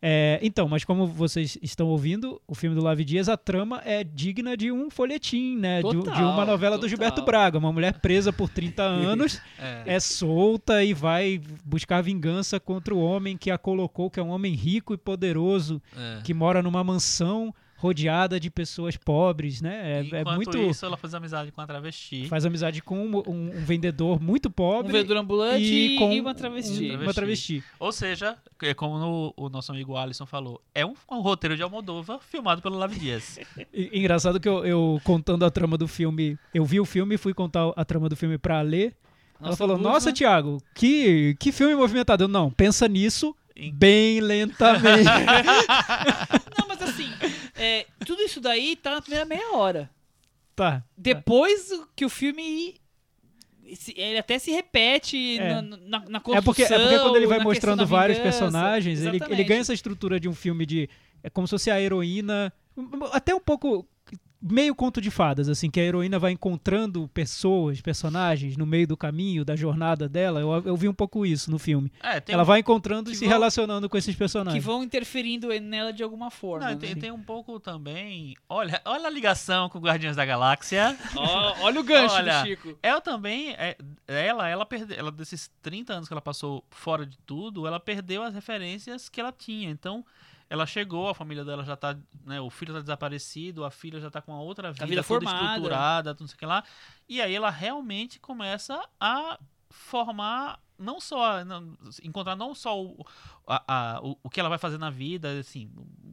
D: É, então, mas como vocês estão ouvindo, o filme do Lave Dias, a trama é digna de um folhetim, né? De, de
B: Total,
D: uma novela do
B: total.
D: Gilberto Braga. Uma mulher presa por 30 anos,
C: É.
D: é solta e vai buscar vingança contra o homem que a colocou, que é um homem rico e poderoso,
C: É.
D: que mora numa mansão rodeada de pessoas pobres, né? É, é
C: Enquanto
D: muito.
C: isso, ela faz amizade com a travesti.
D: Faz amizade com um, um- um vendedor muito
B: Um
D: pobre.
B: vendedor ambulante
D: e
B: e,
D: com
B: uma travesti.
D: um- uma travesti.
C: Ou seja, é como no- o nosso amigo Alisson falou, é um, um roteiro de Almodóvar filmado pelo Lavi Dias.
D: Engraçado que eu, eu contando a trama do filme, eu vi o filme e fui contar a trama do filme pra ler. Ela
B: Nossa,
D: falou:
B: Luz,
D: Nossa,
B: né?
D: Tiago, que, que filme movimentado. Eu, não, pensa nisso
C: Em-
D: bem lentamente.
B: Não, mas assim, é, tudo isso daí tá na primeira meia hora.
D: tá.
B: Depois que o filme. Ele até se repete
D: É.
B: na, na, na
D: É
B: construção.
D: porque, é porque quando ele vai mostrando vários
B: vingança.
D: personagens, ele, ele ganha essa estrutura de um filme de. É como se fosse a heroína. Até um pouco meio conto de fadas, assim, que a heroína vai encontrando pessoas, personagens no meio do caminho, da jornada dela. Eu, eu vi um pouco isso no filme.
C: É, tem
D: Ela
C: um-
D: vai encontrando e
C: que
D: se
C: vão-
D: relacionando com esses
B: Que
D: personagens.
B: vão interferindo nela de alguma forma.
C: Não,
B: né?
C: tem, tem um pouco também. Olha, olha a ligação com Guardiões da Galáxia.
B: Ó, olha o gancho
C: Olha,
B: do Chico.
C: Ela também, é, ela, ela perdeu, ela desses 30 anos que ela passou fora de tudo, ela perdeu as referências que ela tinha. Então, ela chegou, a família dela já tá, né, o filho tá desaparecido, a filha já tá com a outra vida,
B: vida
C: toda
B: formada.
C: estruturada, não sei o que lá. E aí ela realmente começa a formar não só não- encontrar não só o, a- a- o, o que ela vai fazer na vida, assim,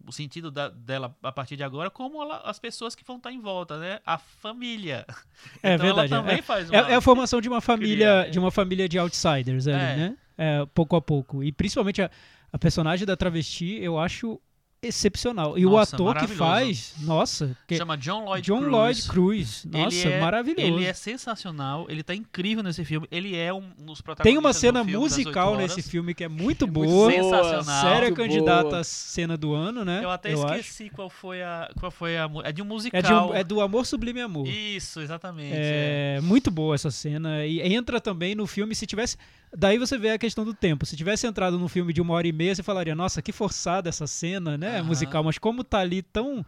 C: o sentido da- dela a partir de agora, como ela- as pessoas que vão estar em volta, né? A família.
D: É
C: então
D: verdade,
C: ela
D: é.
C: também faz uma...
D: É, é a formação de uma família,
C: Cria, é.
D: de uma família de outsiders ali,
C: É.
D: né? É, pouco a pouco. E principalmente a, a personagem da travesti, eu acho excepcional. E o
C: Nossa,
D: ator que faz, nossa, que,
C: Chama John Lloyd
D: John
C: Cruz.
D: Lloyd Cruz.
C: Ele
D: Nossa,
C: é-
D: maravilhoso.
C: Ele é sensacional, ele tá incrível nesse filme. Ele é um dos protagonistas
D: Tem uma
C: do
D: cena musical nesse filme que é muito
B: É muito
D: boa.
C: sensacional.
D: Séria
B: Muito
D: candidata
B: boa.
D: à cena do ano, né?
C: Eu até
D: acho.
C: esqueci qual foi a. Qual foi a. mu- É de um musical.
D: É, de um- é do Amor Sublime Amor.
C: Isso, exatamente. é.
D: É muito boa essa cena. E entra também no filme, se tivesse. Daí você vê a questão do tempo. Se tivesse entrado num filme de uma hora e meia, você falaria, nossa, que forçada essa cena, né?
C: Aham.
D: Musical. Mas como tá ali tão.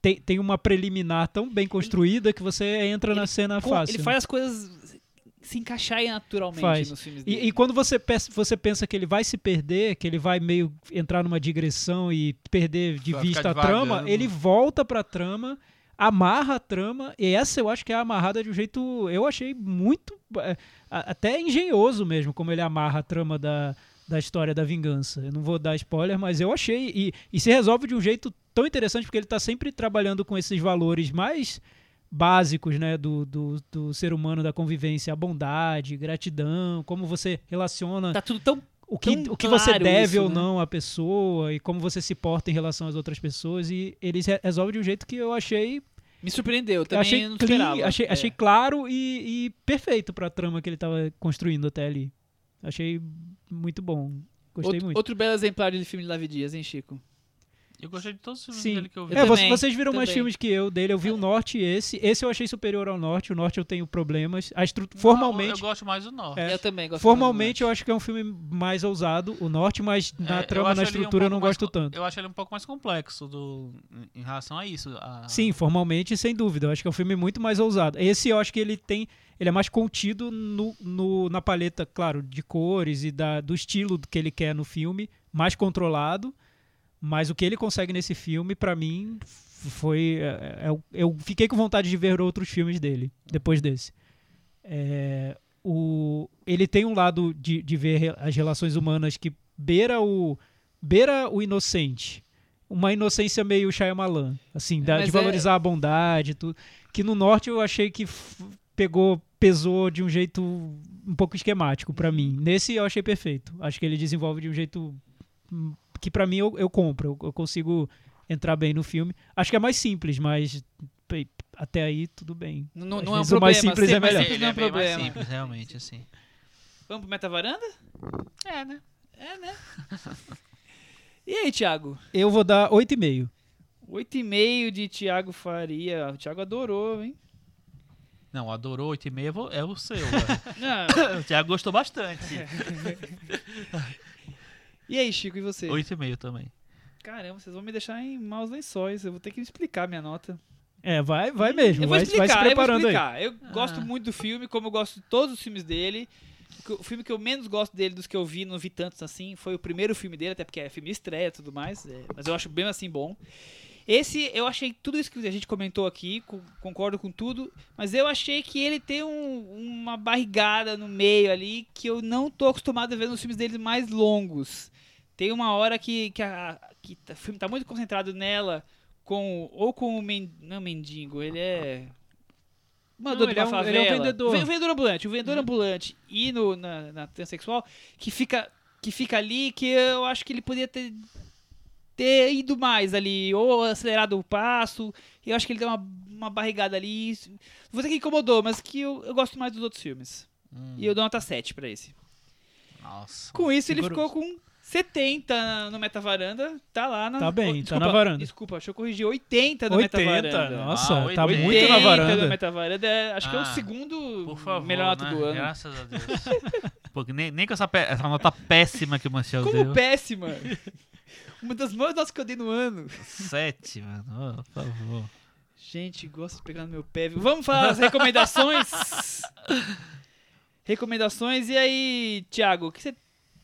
D: Tem, tem uma preliminar tão bem construída que você entra na
B: Ele-
D: cena
B: Com-
D: fácil.
B: Ele faz as coisas se encaixarem naturalmente
D: Faz.
B: nos filmes dele.
D: E, e quando você, você pensa que ele vai se perder, que ele vai meio entrar numa digressão e perder de
C: Vai
D: vista a trama, ele volta pra trama, amarra a trama, e essa eu acho que é amarrada de um jeito. Eu achei muito. Até engenhoso mesmo, como ele amarra a trama da, da história da vingança. Eu não vou dar spoiler, mas eu achei. E, e se resolve de um jeito tão interessante, porque ele tá sempre trabalhando com esses valores mais básicos né, do, do, do ser humano, da convivência, a bondade, gratidão, como você relaciona
B: Tá tudo tão.
D: o que,
B: tão
D: o que você
B: claro
D: deve
B: isso,
D: ou
B: né?
D: não à pessoa e como você se porta em relação às outras pessoas e eles re- resolvem de um jeito que eu achei
B: Me surpreendeu. Também
D: achei,
B: não
D: clean,
B: esperava.
D: achei,
B: É.
D: achei claro e, e perfeito para a trama que ele estava construindo até ali achei muito bom gostei
B: outro,
D: muito
B: outro belo exemplar de filme de Davi Dias, hein, Chico?
C: Eu gostei de todos os filmes
D: Sim.
C: dele que eu vi.
B: Eu
D: é,
B: também,
D: vocês viram mais
B: também.
D: filmes que eu dele. Eu vi o Norte e esse. Esse eu achei superior ao Norte. O Norte eu tenho problemas. A estru...
C: Não,
D: Formalmente,
C: eu gosto mais do Norte.
D: É.
B: Eu também gosto
D: formalmente eu acho que é um filme mais ousado, o Norte, mas na
C: É,
D: trama, na
C: ele um
D: estrutura eu não
C: mais
D: gosto
C: co-
D: tanto.
C: Eu acho ele um pouco mais complexo do, em relação a isso. a-
D: Sim, formalmente, sem dúvida. Eu acho que é um filme muito mais ousado. Esse eu acho que ele tem. Ele é mais contido no, no- na paleta, claro, de cores e da, do estilo que ele quer no filme, mais controlado. Mas o que ele consegue nesse filme, pra mim, foi. é, é, eu- eu fiquei com vontade de ver outros filmes dele, depois desse. É, o, ele tem um lado de, de ver as relações humanas que beira o, beira o inocente. Uma inocência meio Shyamalan, assim, da- de
B: é-
D: valorizar a bondade e tudo. Que no norte eu achei que pegou, pesou de um jeito um pouco esquemático pra mim. Nesse eu achei perfeito. Acho que ele desenvolve de um jeito hum, que pra mim eu, eu compro. Eu, eu consigo entrar bem no filme. Acho que é mais simples, mas até aí tudo bem.
B: Não, não, é um
D: vezes o mais
B: problema,
D: simples é
B: mais
D: melhor.
B: simples
C: Ele
B: não é
C: é
B: um
C: bem mais
B: problema.
C: simples, realmente, assim.
B: Vamos pro Meta Varanda?
C: É, né?
B: É, né? e aí, Thiago?
D: Eu vou dar 8,5.
B: 8,5 de Thiago Faria. O Thiago adorou, hein?
C: Não, adorou 8,5 vou- é o seu. velho.
B: Não.
C: o Thiago gostou bastante.
B: E aí, Chico, e você?
C: 8,5 também.
B: Caramba, vocês vão me deixar em maus lençóis. Eu vou ter que explicar minha nota.
D: É, vai, vai mesmo.
B: Eu vou
D: vai,
B: explicar,
D: vai se preparando
B: eu
D: aí.
B: vou explicar. Eu gosto
C: Ah.
B: muito do filme, como eu gosto de todos os filmes dele. O filme que eu menos gosto dele, dos que eu vi, não vi tantos assim, foi o primeiro filme dele, até porque é filme de estreia e tudo mais. é, mas eu acho bem assim bom. Esse, eu achei tudo isso que a gente comentou aqui, co- concordo com tudo, mas eu achei que ele tem um- uma barrigada no meio ali que eu não tô acostumado a ver nos filmes dele mais longos. Tem uma hora que, que, a- que tá- o filme tá muito concentrado nela, com ou com o men, não é mendigo, ele é mandou
D: Não,
B: de
D: ele é um- ele é um
B: favela.
D: vendedor.
B: Ven- vendedor ambulante, o vendedor ambulante e no, na, na transexual que fica que fica ali que eu acho que ele podia ter ter ido mais ali, ou acelerado o passo. Eu acho que ele deu uma, uma barrigada ali. dizer que incomodou, mas que eu, eu gosto mais dos outros filmes.
C: Hum,
B: E eu dou nota 7 pra esse.
C: Nossa.
B: Com isso, ele ficou com 70 no Metavaranda, tá lá na.
D: Tá bem,
B: oh,
D: tá
B: desculpa,
D: na varanda.
B: Desculpa, deixa eu corrigir. 80 no
D: 80,
B: Metavaranda.
D: nossa,
C: Ah,
D: tá
C: 80
D: muito na
B: 80
D: varanda.
B: do Metavaranda, é, acho que é o
C: Ah,
B: segundo
C: favor,
B: melhor nota
C: né?
B: do ano.
C: Graças a Deus. Porque nem, nem com essa, essa nota péssima que o Marcel
B: Como
C: deu.
B: péssima! Uma das maiores notas que eu dei no ano.
C: Sete, mano. Oh, por favor.
B: Gente, gosto de pegar no meu pé, viu? Vamos falar das recomendações? recomendações, e aí, Thiago, o que você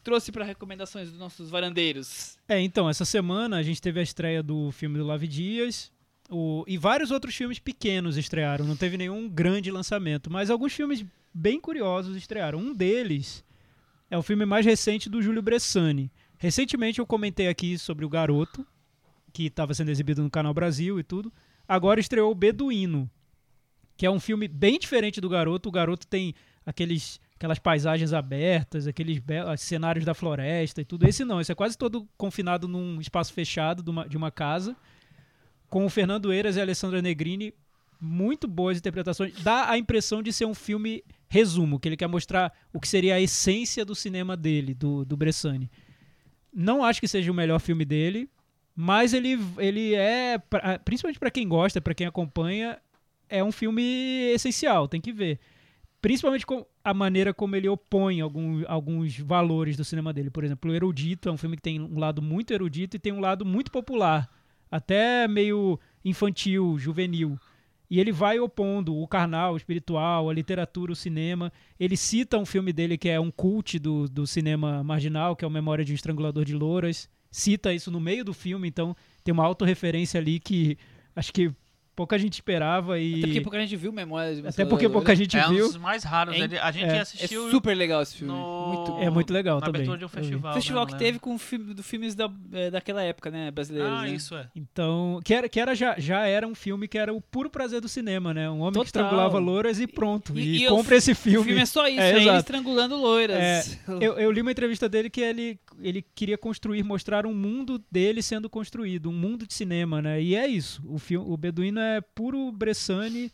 B: trouxe para recomendações dos nossos varandeiros?
D: É, então, essa semana a gente teve a estreia do filme do Lave Dias. O, e vários outros filmes pequenos estrearam, não teve nenhum grande lançamento, mas alguns filmes bem curiosos estrearam. Um deles é o filme mais recente do Júlio Bressani. Recentemente eu comentei aqui sobre o Garoto, que estava sendo exibido no Canal Brasil e tudo. Agora estreou o Beduíno, que é um filme bem diferente do Garoto. O Garoto tem aqueles, aquelas paisagens abertas, aqueles belos cenários da floresta e tudo. Esse não, esse é quase todo confinado num espaço fechado de uma, de uma casa, com o Fernando Eiras e a Alessandra Negrini. Muito boas interpretações. Dá a impressão de ser um filme resumo, que ele quer mostrar o que seria a essência do cinema dele, do, do Bressani. Não acho que seja o melhor filme dele, mas ele, ele é, pra- principalmente para quem gosta, para quem acompanha, é um filme essencial, tem que ver. Principalmente com a maneira como ele opõe algum, alguns valores do cinema dele. Por exemplo, o Erudito é um filme que tem um lado muito erudito e tem um lado muito popular, até meio infantil, juvenil. E ele vai opondo o carnal, o espiritual, a literatura, o cinema. Ele cita um filme dele que é um cult do, do cinema marginal, que é o Memória de um Estrangulador de Louras. Cita isso no meio do filme, então tem uma autorreferência ali que acho que pouca gente esperava e
B: Até porque pouca gente viu Memórias de uma
D: até porque pouca gente
C: é um
D: viu.
C: dos mais raros.
B: É
C: Ele- a gente
D: é.
B: É
C: assistiu
B: super legal esse filme.
C: no...
B: Muito
D: É muito legal
C: na
D: também.
C: abertura de um festival.
B: Festival
C: né,
B: que teve com filme, do filmes da, é, daquela época, né? Brasileiros.
C: Ah,
B: né?
C: isso é.
D: Então, que era, que era já, já era um filme que era o puro prazer do cinema, né? Um homem que
B: Total.
D: estrangulava louras e pronto.
B: E-
D: E,
B: e
D: compra esse
B: O
D: filme.
B: filme é só isso,
D: É,
B: é, ele estrangulando loiras.
D: Eu, eu li uma entrevista dele que ele, ele queria construir, mostrar um mundo dele sendo construído, um mundo de cinema, né? E é isso. O, filme, o Beduíno é puro Bressani,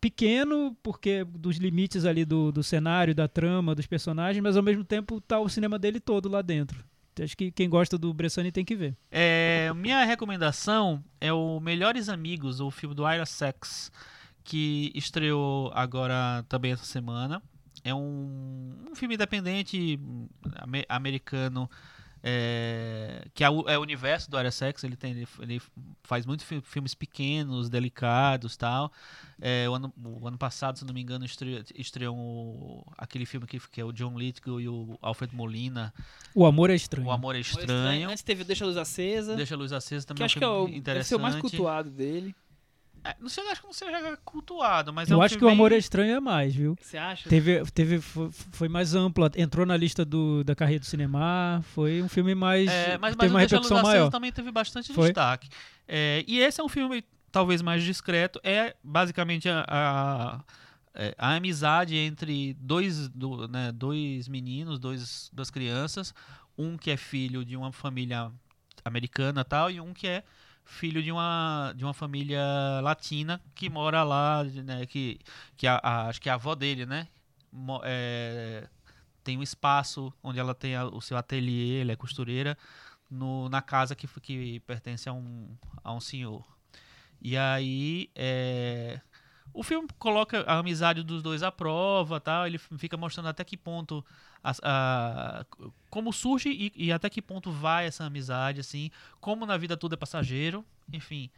D: pequeno, porque dos limites ali do, do cenário, da trama, dos personagens, mas ao mesmo tempo tá o cinema dele todo lá dentro. Acho que quem gosta do Bressani tem que ver.
C: É, minha recomendação é o Melhores Amigos, o filme do Ira Sex, que estreou agora também essa semana. É um, um filme independente ame- americano é, que é o, é o universo do Ira Sex. Ele, tem, ele, ele faz muitos fi- filmes pequenos, delicados tal. É, o, ano, o ano passado, se não me engano, estreou, estreou aquele filme que, que é o John Lithgow e o Alfred Molina,
D: O Amor é Estranho.
C: O Amor é Estranho.
B: Antes teve o Deixa a Luz Acesa.
C: Deixa a luz acesa também
B: que
C: é um
B: acho que é o, deve ser o mais
C: interessante.
B: cultuado dele.
C: É, não sei, acho que não seja cultuado, mas é
D: Eu
C: um
D: acho que
C: filme
D: o Amor é Estranho é mais, viu?
B: Você acha?
D: Teve, teve, foi, foi mais amplo, entrou na lista do, da carreira do cinema, foi um filme mais.
C: É, mas,
D: teve
C: mas
D: uma repercussão maior.
C: também teve bastante
D: Foi.
C: destaque. É, e esse é um filme talvez mais discreto. É basicamente a, a, é, a amizade entre dois, do, né, dois meninos, dois, duas crianças. Um que é filho de uma família americana tal, e um que é filho de uma, de uma família latina que mora lá, né, que, que a, a- acho que é a avó dele, né? é, tem um espaço onde ela tem a- o seu ateliê, ela é costureira, no, na casa que, que pertence a um, a um senhor. E aí, é, o filme coloca a amizade dos dois à prova, tal. Ele f- fica mostrando até que ponto, as- a- como surge e, e até que ponto vai essa amizade, assim, como na vida tudo é passageiro, enfim.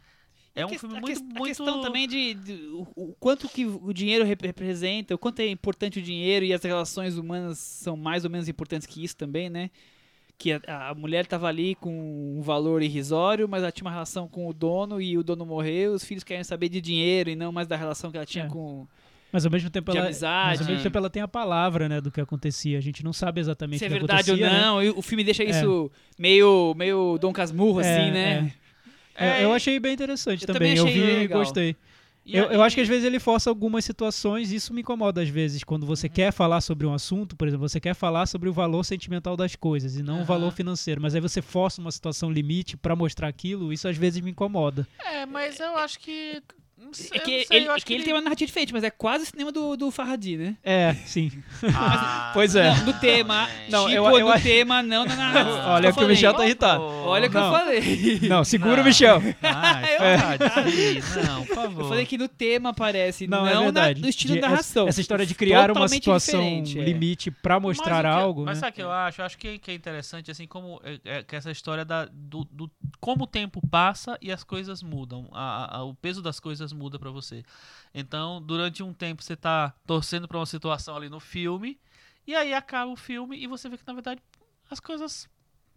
C: É um
B: que-
C: filme
B: a
C: muito,
B: a
C: muito
B: questão também de, de- o, o quanto que o dinheiro rep- representa, o quanto é importante o dinheiro e as relações humanas são mais ou menos importantes que isso também, né? Que a, a mulher tava ali com um valor irrisório, mas ela tinha uma relação com o dono e o dono morreu, os filhos querem saber de dinheiro e não mais da relação que ela tinha
D: É.
B: com
D: Mas ao mesmo tempo ela.
B: amizade.
D: Mas ao mesmo tempo ela tem a palavra, né, do que acontecia. A gente não sabe exatamente
B: se é
D: o que
B: verdade ou
D: né?
B: não, e o filme deixa isso meio, meio Dom Casmurro,
D: É,
B: assim, né?
D: É,
C: É,
D: eu achei bem interessante
B: eu
D: também.
B: também
D: Eu vi e
B: legal.
D: gostei. Eu, eu acho que às vezes ele força algumas situações e isso me incomoda às vezes. Quando você
B: Uhum.
D: quer falar sobre um assunto, por exemplo, você quer falar sobre o valor sentimental das coisas e não o
C: Aham.
D: valor financeiro. Mas aí você força uma situação limite pra mostrar aquilo, isso às vezes me incomoda.
C: É, mas eu acho que Não sei,
B: É
C: eu
B: que,
C: não sei,
B: ele,
C: eu acho
B: que ele tem uma narrativa diferente, mas é quase o cinema do, do Farhadi, né?
D: É, sim.
C: Ah,
D: Pois é.
B: Não, do tema.
D: Não,
B: Chico,
D: eu- eu
B: do
D: acho-
B: tema, não na narrativa.
D: Olha
B: Eu
D: que o. Michel tá irritado.
B: Olha o que eu falei.
D: Não, segura o Michel.
C: Ah,
B: Eu-
C: Farhadi, não, por favor.
B: Eu falei que no tema aparece,
D: Não,
B: não,
D: é
B: na-
D: verdade.
B: no estilo
D: De-
B: da narração.
D: Essa, história de criar uma situação
B: é.
D: limite pra mostrar
C: mas que-
D: algo,
C: Mas
D: né?
C: sabe o que eu acho? Eu acho que, que é interessante, assim, como é, é, que essa história da, do, do- como o tempo passa e as coisas mudam. A- a- o peso das coisas muda pra você. Então, durante um tempo você tá torcendo pra uma situação ali no filme, e aí acaba o filme e você vê que, na verdade, as coisas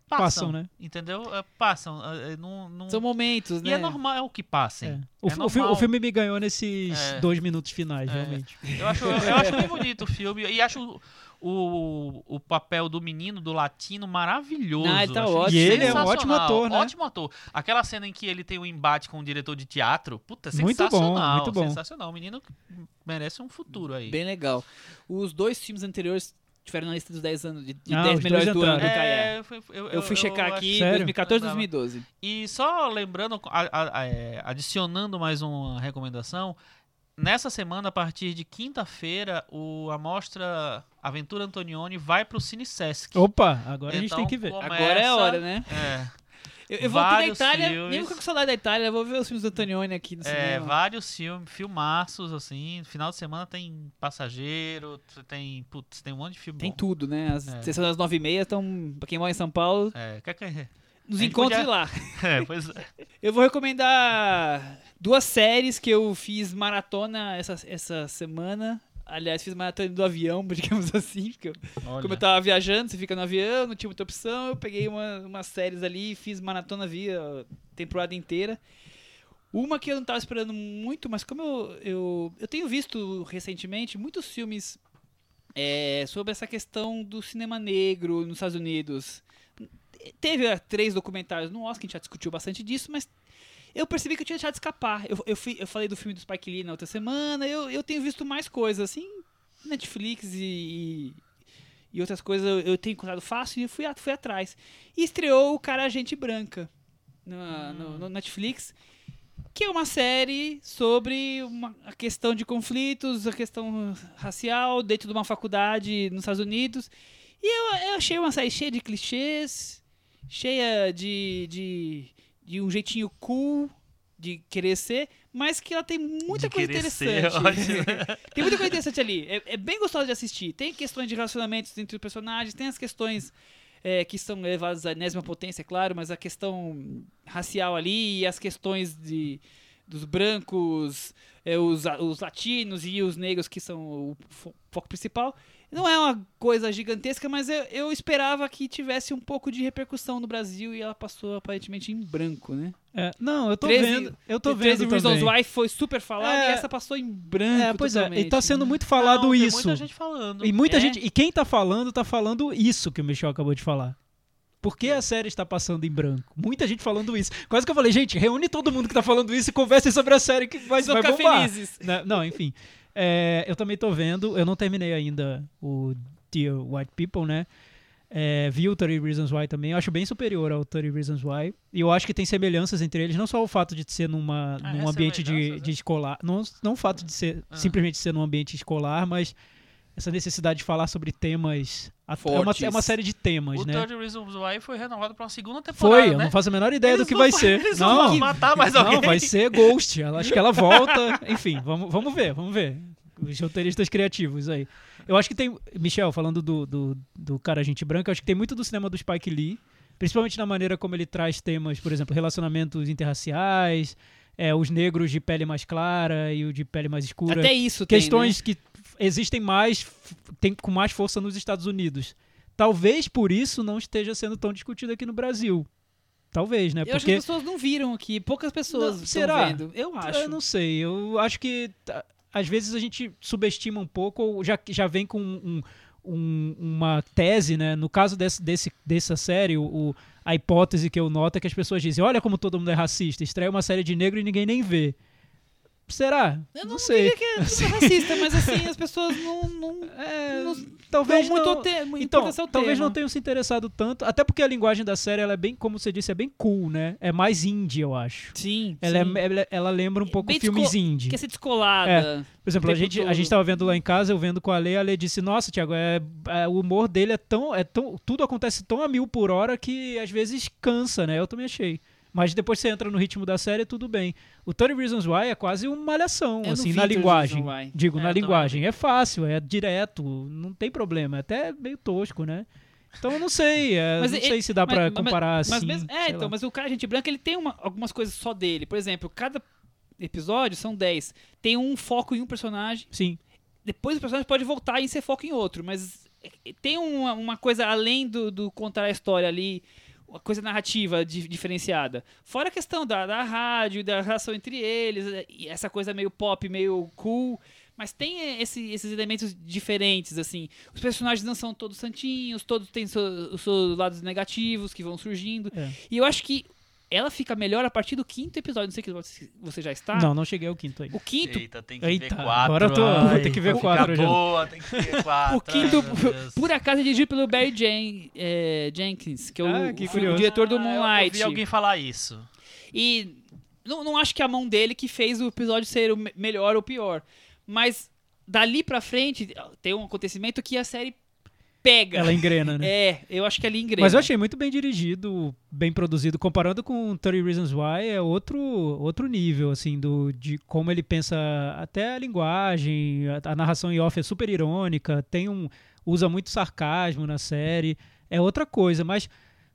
C: passam.
D: Passam, né?
C: Entendeu? É, passam. é, é, não, não-
B: São momentos, né?
C: E é normal que passem.
D: É. O,
C: É
D: fi- o o filme me ganhou nesses
C: É.
D: dois minutos finais,
C: É.
D: realmente.
C: Eu acho, eu, eu acho bem bonito o filme e acho o, o papel do menino, do latino, maravilhoso.
B: Ah, ele tá ótimo.
D: E ele é um
C: sensacional.
D: ótimo ator, né?
C: Ótimo ator. Aquela cena em que ele tem um embate com o diretor de teatro, puta,
D: Muito bom,
C: sensacional.
D: muito bom.
C: Sensacional. O menino merece um futuro aí.
B: Bem legal. Os dois filmes anteriores tiveram na lista dos 10 anos, de, de
D: Ah,
B: 10
D: os
B: melhores do ano do.
C: É, eu, fui- eu,
B: Eu fui checar
C: acho-
B: aqui,
D: Sério?
B: 2014
C: Lembrava.
B: 2012.
C: E só lembrando, é, adicionando mais uma recomendação, nessa semana, a partir de quinta-feira, o, a mostra Aventura Antonioni vai pro Cine Sesc.
D: Opa, agora a gente
C: Então,
D: tem que ver.
C: começa-
B: Agora é a hora, né?
C: É,
B: Eu, eu voltei da
C: Vários
B: Itália,
C: filmes.
B: nem com saudade da Itália, eu vou ver os filmes do Antonioni aqui no
C: é,
B: cinema.
C: vários filmes, filmaços, assim. Final de semana tem Passageiro, tem, putz, tem um monte de filme
B: Tem
C: bom.
B: tudo, né? As
C: É.
B: sessões das 9h30 estão, pra quem mora em São Paulo,
C: É, quer que...
B: nos encontre
C: podia-
B: lá.
C: é, pois é.
B: Eu vou recomendar duas séries que eu fiz maratona essa, essa semana. Aliás, fiz maratona do avião, digamos assim, porque eu- como eu tava viajando, você fica no avião, não tinha muita opção, eu peguei uma, umas séries ali e fiz maratona via temporada inteira. Uma que eu não tava esperando muito, mas como eu, eu, eu tenho visto recentemente muitos filmes é, sobre essa questão do cinema negro nos Estados Unidos. Teve é, três documentários no Oscar, a gente já discutiu bastante disso, mas eu percebi que eu tinha deixado de escapar. Eu, eu, fui- eu falei do filme do Spike Lee na outra semana, eu, eu tenho visto mais coisas, assim, Netflix e, e, outras coisas eu, eu tenho encontrado fácil e fui, fui atrás. E estreou o Cara Gente Branca na- no, no Netflix, que é uma série sobre uma, a questão de conflitos, a questão racial dentro de uma faculdade nos Estados Unidos. E eu, eu achei uma série cheia de clichês, cheia de, de, de um jeitinho cool de querer ser, mas que ela tem muita
C: De
B: coisa
C: ser,
B: interessante.
C: ótimo.
B: tem muita coisa interessante ali. É, é bem gostoso de assistir. Tem questões de relacionamentos entre os personagens, tem as questões é, que são levadas à enésima potência, é claro, mas a questão racial ali e as questões de, dos brancos, é, os, os latinos e os negros que são o fo- foco principal. Não é uma coisa gigantesca, mas eu, eu esperava que tivesse um pouco de repercussão no Brasil e ela passou aparentemente em branco, né?
D: É, não, eu tô
B: 13
D: vendo. Eu tô
B: The 13
D: vendo
B: Reasons
D: também.
B: Why foi super falada
D: É.
B: e essa passou em branco
D: É, pois é, e
B: totalmente,
D: tá sendo
B: né?
D: muito falado
C: Não, tem
D: isso.
C: muita gente falando.
D: E muita
B: É?
D: gente. E quem tá falando, tá falando isso que o Michel acabou de falar. Por que a série está passando em branco? Muita gente falando isso. Quase que eu falei, gente, reúne todo mundo que tá falando isso e conversem sobre a série que vai, vai
B: ficar
D: bombar.
B: felizes.
D: Né? Não, enfim. É, eu também tô vendo, eu não terminei ainda o Dear White People, né? É, vi o 30 Reasons Why também, eu acho bem superior ao 30 Reasons Why. E eu acho que tem semelhanças entre eles, não só o fato de ser numa,
C: Ah,
D: num
C: é
D: ambiente de,
C: semelhanças,
D: de
C: é?
D: escolar, não, não o fato de ser
C: Ah.
D: simplesmente ser num ambiente escolar, mas essa necessidade de falar sobre temas. É uma, é uma série de temas,
C: O
D: né?
C: 30 Reasons Why foi renovado pra uma segunda temporada,
D: Foi, eu
C: né?
D: não faço a menor ideia
C: Eles
D: do que vai ser.
C: Eles
D: Não,
C: vão matar mais alguém.
D: não, vai ser Ghost. Ela, acho que ela volta. Enfim, vamos, vamos ver, vamos ver. Os roteiristas criativos aí. Eu acho que tem. Michel, falando do, do, do cara gente branca, eu acho que tem muito do cinema do Spike Lee, principalmente na maneira como ele traz temas, por exemplo, relacionamentos interraciais, é, os negros de pele mais clara e o de pele mais escura.
B: Até isso
D: questões
B: tem,
D: que existem mais, tem com mais força nos Estados Unidos. Talvez por isso não esteja sendo tão discutido aqui no Brasil. Talvez, né?
B: né? Eu acho que
D: Porque
B: as pessoas não viram aqui, poucas pessoas
D: Não, será?
B: vendo. Eu acho.
D: eu não sei. Eu acho que tá, às vezes a gente subestima um pouco ou já, já vem com um- um- uma tese, né? No caso desse, desse, dessa série, o, o- a hipótese que eu noto é que as pessoas dizem: olha como todo mundo é racista, estreia uma série de negro e ninguém nem vê. Será?
B: Eu
D: não,
B: não,
D: sei.
B: diria que é tudo racista, mas assim, as pessoas não, não,
D: É,
B: não
D: talvez
B: dão muito
D: não...
B: te,
D: Então,
B: importância ao
D: talvez
B: tema.
D: não tenham se interessado tanto, até porque a linguagem da série ela é bem, como você disse, é bem cool, né? É mais indie, eu acho.
B: Sim,
D: Ela,
B: sim.
D: é- ela, ela lembra um pouco
B: Bem
D: filmes indie.
B: Quer ser descolada.
D: Por exemplo, a gente, a gente tava vendo lá em casa, eu vendo com a Lei, a Lei disse, nossa, Thiago, é, é, o humor dele é tão, é tão. Tudo acontece tão a mil por hora que às vezes cansa, né? Eu também achei. Mas depois você entra no ritmo da série, tudo bem. O 30 Reasons Why é quase uma malhação,
B: Eu
D: assim, na
B: 30
D: linguagem. Digo,
C: É,
D: na linguagem. É fácil, é direto, não tem problema. É até meio tosco, né? Então eu não sei, é,
B: Mas
D: não
B: e-
D: sei se dá
B: mas-
D: pra comparar
B: Mas
D: assim.
B: mesmo, é, então,
D: lá.
B: mas o cara gente branca, ele tem uma- algumas coisas só dele. Por exemplo, cada episódio são 10. Tem um foco em um personagem.
D: Sim,
B: Depois o personagem pode voltar e ser foco em outro, mas tem uma, uma coisa além do, do contar a história ali, uma coisa narrativa di- diferenciada. Fora a questão da, da rádio, da relação entre eles, e essa coisa meio pop, meio cool. Mas tem esse- esses elementos diferentes, assim. Os personagens não são todos santinhos, todos têm os seus lados negativos que vão surgindo.
D: É.
B: E eu acho que ela fica melhor a partir do quinto episódio. Não sei se você já está.
D: não, não cheguei ao quinto aí.
B: O quinto
C: Eita, tem que
D: Eita,
C: ver quatro.
D: agora eu tô-
C: ai,
D: vou ter que ver quatro
C: ficar
D: já.
C: boa, tem que ver quatro.
B: O quinto,
C: ai,
B: por acaso, é dirigido pelo Barry Jen- é, Jenkins, que é o,
D: Ah, que
B: o- o
D: curioso.
B: diretor do
C: Ah, eu-
B: Moonlight.
C: Eu vi alguém falar isso.
B: E não, não acho que é a mão dele que fez o episódio ser o me- melhor ou pior. Mas dali pra frente, tem um acontecimento que a série pega.
D: Ela engrena, né?
B: É, eu acho que ali engrena.
D: Mas eu achei muito bem dirigido, bem produzido. Comparando com 30 Reasons Why, é outro, outro nível, assim, do, de como ele pensa até a linguagem, a, a narração em off é super irônica, tem um, usa muito sarcasmo na série, é outra coisa, mas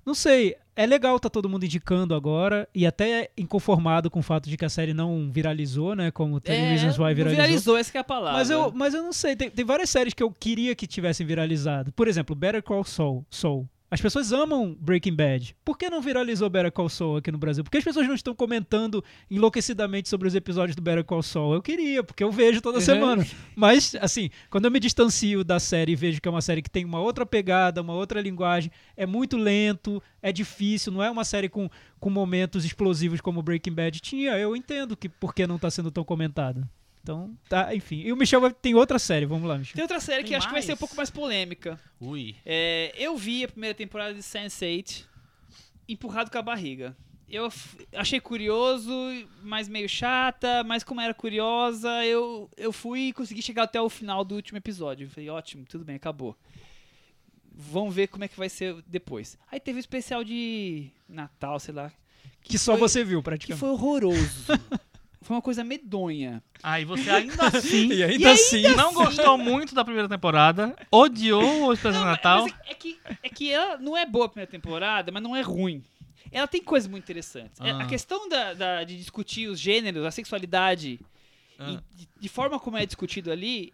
D: não sei, é legal tá todo mundo indicando agora e até inconformado com o fato de que a série não viralizou, né, como 30
B: é,
D: Reasons Why viralizou.
B: viralizou, essa que é a palavra.
D: Mas eu, mas eu não sei, tem, tem várias séries que eu queria que tivessem viralizado. Por exemplo, Better Call Saul. Saul. As pessoas amam Breaking Bad. Por que não viralizou Better Call Saul aqui no Brasil? Por que as pessoas não estão comentando enlouquecidamente sobre os episódios do Better Call Saul? Eu queria, porque eu vejo toda
B: Uhum.
D: semana. Mas, assim, quando eu me distancio da série e vejo que é uma série que tem uma outra pegada, uma outra linguagem, é muito lento, é difícil, não é uma série com, com momentos explosivos como Breaking Bad tinha, eu entendo que por que não está sendo tão comentada. Então, tá, enfim. E o Michel vai, tem outra série, vamos lá, Michel.
B: Tem outra série que
C: Tem
B: acho que vai ser um
C: mais?
B: pouco mais polêmica.
C: Ui.
B: É, eu vi a primeira temporada de Sense8 empurrado com a barriga. Eu achei curioso, mas meio chata, mas como era curiosa, eu, eu fui e consegui chegar até o final do último episódio. Falei, ótimo, tudo bem, acabou. Vamos ver como é que vai ser depois. Aí teve o especial de Natal, sei lá.
D: Que só
B: foi-
D: você viu,
B: Que
D: praticamente.
B: foi horroroso. foi uma coisa medonha.
C: Ah, e você ainda assim
D: E ainda
B: E
D: assim.
C: não gostou muito da primeira temporada, odiou o Especial Natal.
B: Mas é, é que, é que ela não é boa a primeira temporada, mas não é ruim. Ela tem coisas muito interessantes. É,
C: Ah.
B: A questão da, da- de discutir os gêneros, a sexualidade,
C: Ah.
B: e de, de forma como é discutido ali,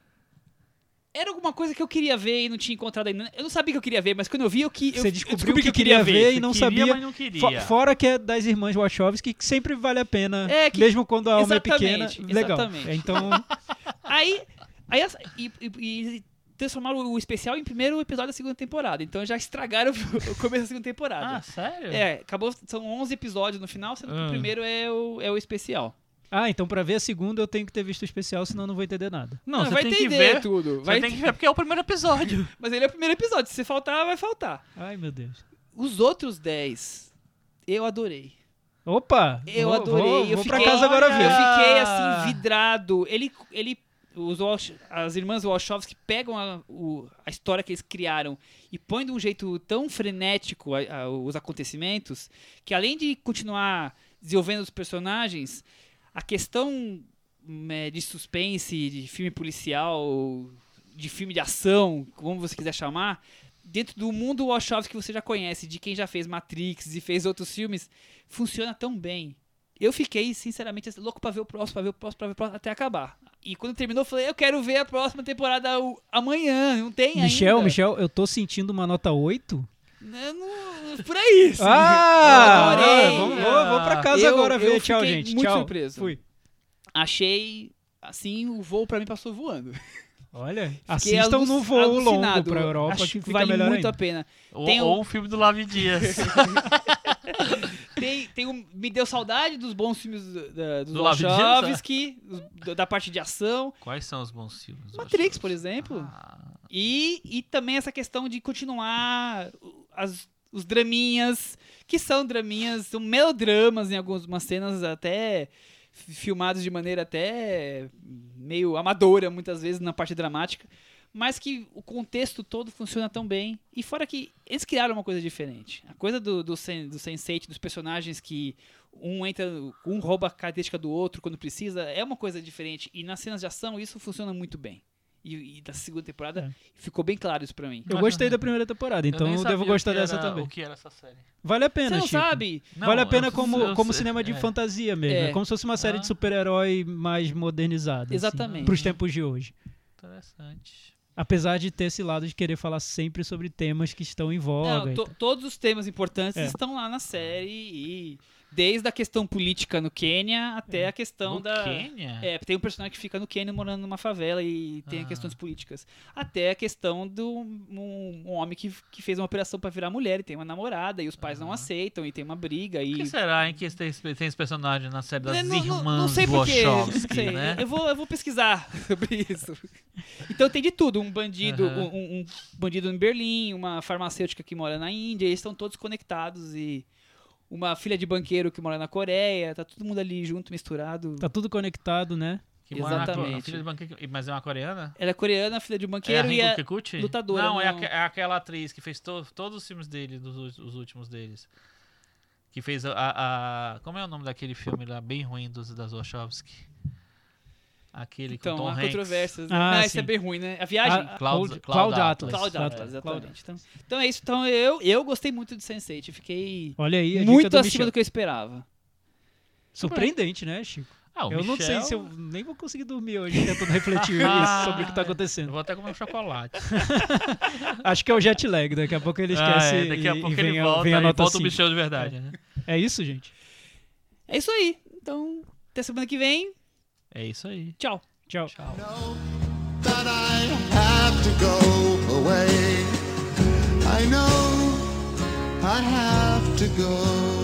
B: era alguma coisa que eu queria ver e não tinha encontrado ainda. Eu não sabia que eu queria ver, mas quando eu vi, eu, que, eu,
D: Você
B: eu
D: descobriu
B: descobri
D: que queria ver e não
C: Queria,
D: sabia.
C: não queria.
D: Fo- Fora que é das irmãs Wachowski, que sempre vale a pena,
B: É, que-
D: mesmo quando a alma é pequena.
B: Exatamente,
D: Legal.
B: exatamente.
D: Então,
B: Aí, aí e, e- e transformaram o especial em primeiro episódio da segunda temporada. Então já estragaram o começo da segunda temporada.
C: Ah, sério?
B: É, acabou, são 11 episódios no final, sendo que
C: Ah.
B: o primeiro é o, é o especial.
D: Ah, então pra ver a segunda eu tenho que ter visto o especial, senão eu não vou entender nada.
C: Não, você
B: vai
C: tem que
B: entender
C: ver.
B: tudo.
C: Você
B: Vai
C: tem que ver porque é o primeiro episódio.
B: Mas ele é o primeiro episódio. Se faltar, vai faltar.
D: Ai, meu Deus.
B: Os outros 10, eu adorei.
D: Opa!
B: Eu
D: vou,
B: adorei.
D: Vou,
B: eu
D: vou
B: fiquei,
D: pra casa agora
B: Eu
D: ver.
B: fiquei
C: Ah.
B: assim, vidrado. Ele. ele os Walsh- as irmãs Wachowski pegam a, o- a história que eles criaram e põem de um jeito tão frenético a- a- os acontecimentos que além de continuar desenvolvendo os personagens, a questão é, de suspense, de filme policial, de filme de ação, como você quiser chamar, dentro do mundo Wachowski que você já conhece, de quem já fez Matrix e fez outros filmes, funciona tão bem. Eu fiquei, sinceramente, assim, louco pra ver o próximo, pra ver o próximo, pra ver o próximo, até acabar. E quando terminou, eu falei, eu quero ver a próxima temporada amanhã, não tem
D: Michel,
B: ainda.
D: Michel, eu tô sentindo uma nota 8.
B: Não- Por aí, sim.
D: Ah!
B: Eu adorei.
D: Vamos, vou, vou pra casa
B: Eu-
D: agora ver. Tchau, gente.
B: muito
D: Tchau.
B: surpreso.
D: Fui.
B: Achei, assim, o voo pra mim passou voando.
D: Olha,
B: Fiquei
D: assistam no voo longo
B: alucinado.
D: pra Europa
B: Acho
D: que
B: que
D: fica
B: vale
D: melhor
B: muito
D: ainda.
B: a pena.
C: Ou,
B: Tem um-
C: ou o filme do Lave Dias.
B: tem, tem um, me deu saudade dos bons filmes do- da- dos
C: Do Love
B: Wachowski, da parte de ação.
C: Quais são os bons filmes?
B: Matrix, por exemplo.
C: Ah,
B: E, e também essa questão de continuar as- os draminhas, que são draminhas, são melodramas em algumas cenas até fi- filmados de maneira até meio amadora, muitas vezes, na parte dramática, mas que o contexto todo funciona tão bem. E fora que eles criaram uma coisa diferente. A coisa do, do, sen, do Sense8, dos personagens que um entra, um rouba a característica do outro quando precisa, é uma coisa diferente. E nas cenas de ação isso funciona muito bem. E, e da segunda temporada ficou bem claro isso pra mim.
D: Eu gostei da primeira temporada,
C: eu
D: então eu
C: sabia
D: devo gostar
C: que
D: dessa
C: era-
D: também.
C: O que era essa série?
D: Vale a
B: Você
D: pena,
B: não
D: Chico.
B: sabe?
C: Não,
D: vale a pena
C: eu-
D: como,
C: eu
D: como
C: sei-
D: cinema de
C: é.
D: fantasia mesmo.
B: É.
D: É como se fosse uma série
C: Ah.
D: de super-herói mais modernizada.
B: Exatamente.
D: Assim, pros tempos de hoje.
C: Interessante.
D: Apesar de ter esse lado de querer falar sempre sobre temas que estão em voga.
B: Não, to- todos os temas importantes
D: É.
B: estão lá na série e desde a questão política no Quênia até a questão
C: No
B: da
C: Quênia?
B: É, tem um personagem que fica no Quênia morando numa favela e tem
C: Ah.
B: questões políticas. Até a questão do um, um homem que, que fez uma operação pra virar mulher e tem uma namorada e os pais não
C: Aham.
B: aceitam e tem uma briga
C: Por
B: e
C: que será hein, que tem, tem esse personagem na série das
B: É, não, não-
C: irmãs
B: não sei porquê,
C: Wachowski,
B: não sei.
C: né?
B: Eu vou, eu vou pesquisar sobre isso. Então tem de tudo, um bandido,
C: Aham.
B: um, um- um bandido em Berlim, uma farmacêutica que mora na Índia, eles estão todos conectados e uma filha de banqueiro que mora na Coreia, tá todo mundo ali junto, misturado.
D: Tá tudo conectado, né?
C: Que na
B: Exatamente.
C: a filha de banqueiro, mas é uma coreana?
B: Ela é coreana, filha de
C: É a
B: banqueiro e
C: Ringo
B: é
C: Kikuchi?
B: lutadora,
C: Não, é,
B: não.
C: aque- é aquela atriz que fez to- todos os filmes dele, dos, os últimos deles. Que fez a, a- a- Como é o nome daquele filme lá, bem ruim dos, das Wachowski? Aquele
B: Então,
C: com Tom
B: há
C: Hanks.
B: controvérsias. Né?
D: Ah,
B: não, esse é bem ruim, né? A viagem.
D: Ah,
C: Cloud-
D: Cloud,
C: Cloud
D: Cloud
C: Atlas.
B: Cloud
D: Atlas,
B: exatamente. Então, então é isso. Então eu, eu gostei muito de Sense8. Fiquei
D: Olha aí, a
B: muito
D: do
B: acima
D: Michel.
B: do que eu esperava.
D: Surpreendente, né, Chico?
C: Ah,
D: eu não sei
C: Michel-
D: se eu nem vou conseguir dormir hoje tentando refletir isso, sobre o que tá
C: Eu
D: acontecendo.
C: vou até comer um chocolate.
D: Acho que é o jet lag, daqui a pouco ele
C: Ah,
D: esquece
C: é, daqui a
D: e,
C: pouco
D: e vem,
C: ele
D: a,
C: volta
D: vem a nota
C: volta o
D: 5.
C: Michel de verdade, né?
D: É isso, gente?
B: É isso aí. Então, até semana que vem.
C: É isso aí.
B: Tchau.
D: Tchau.
F: that I have to go away. I know I have to go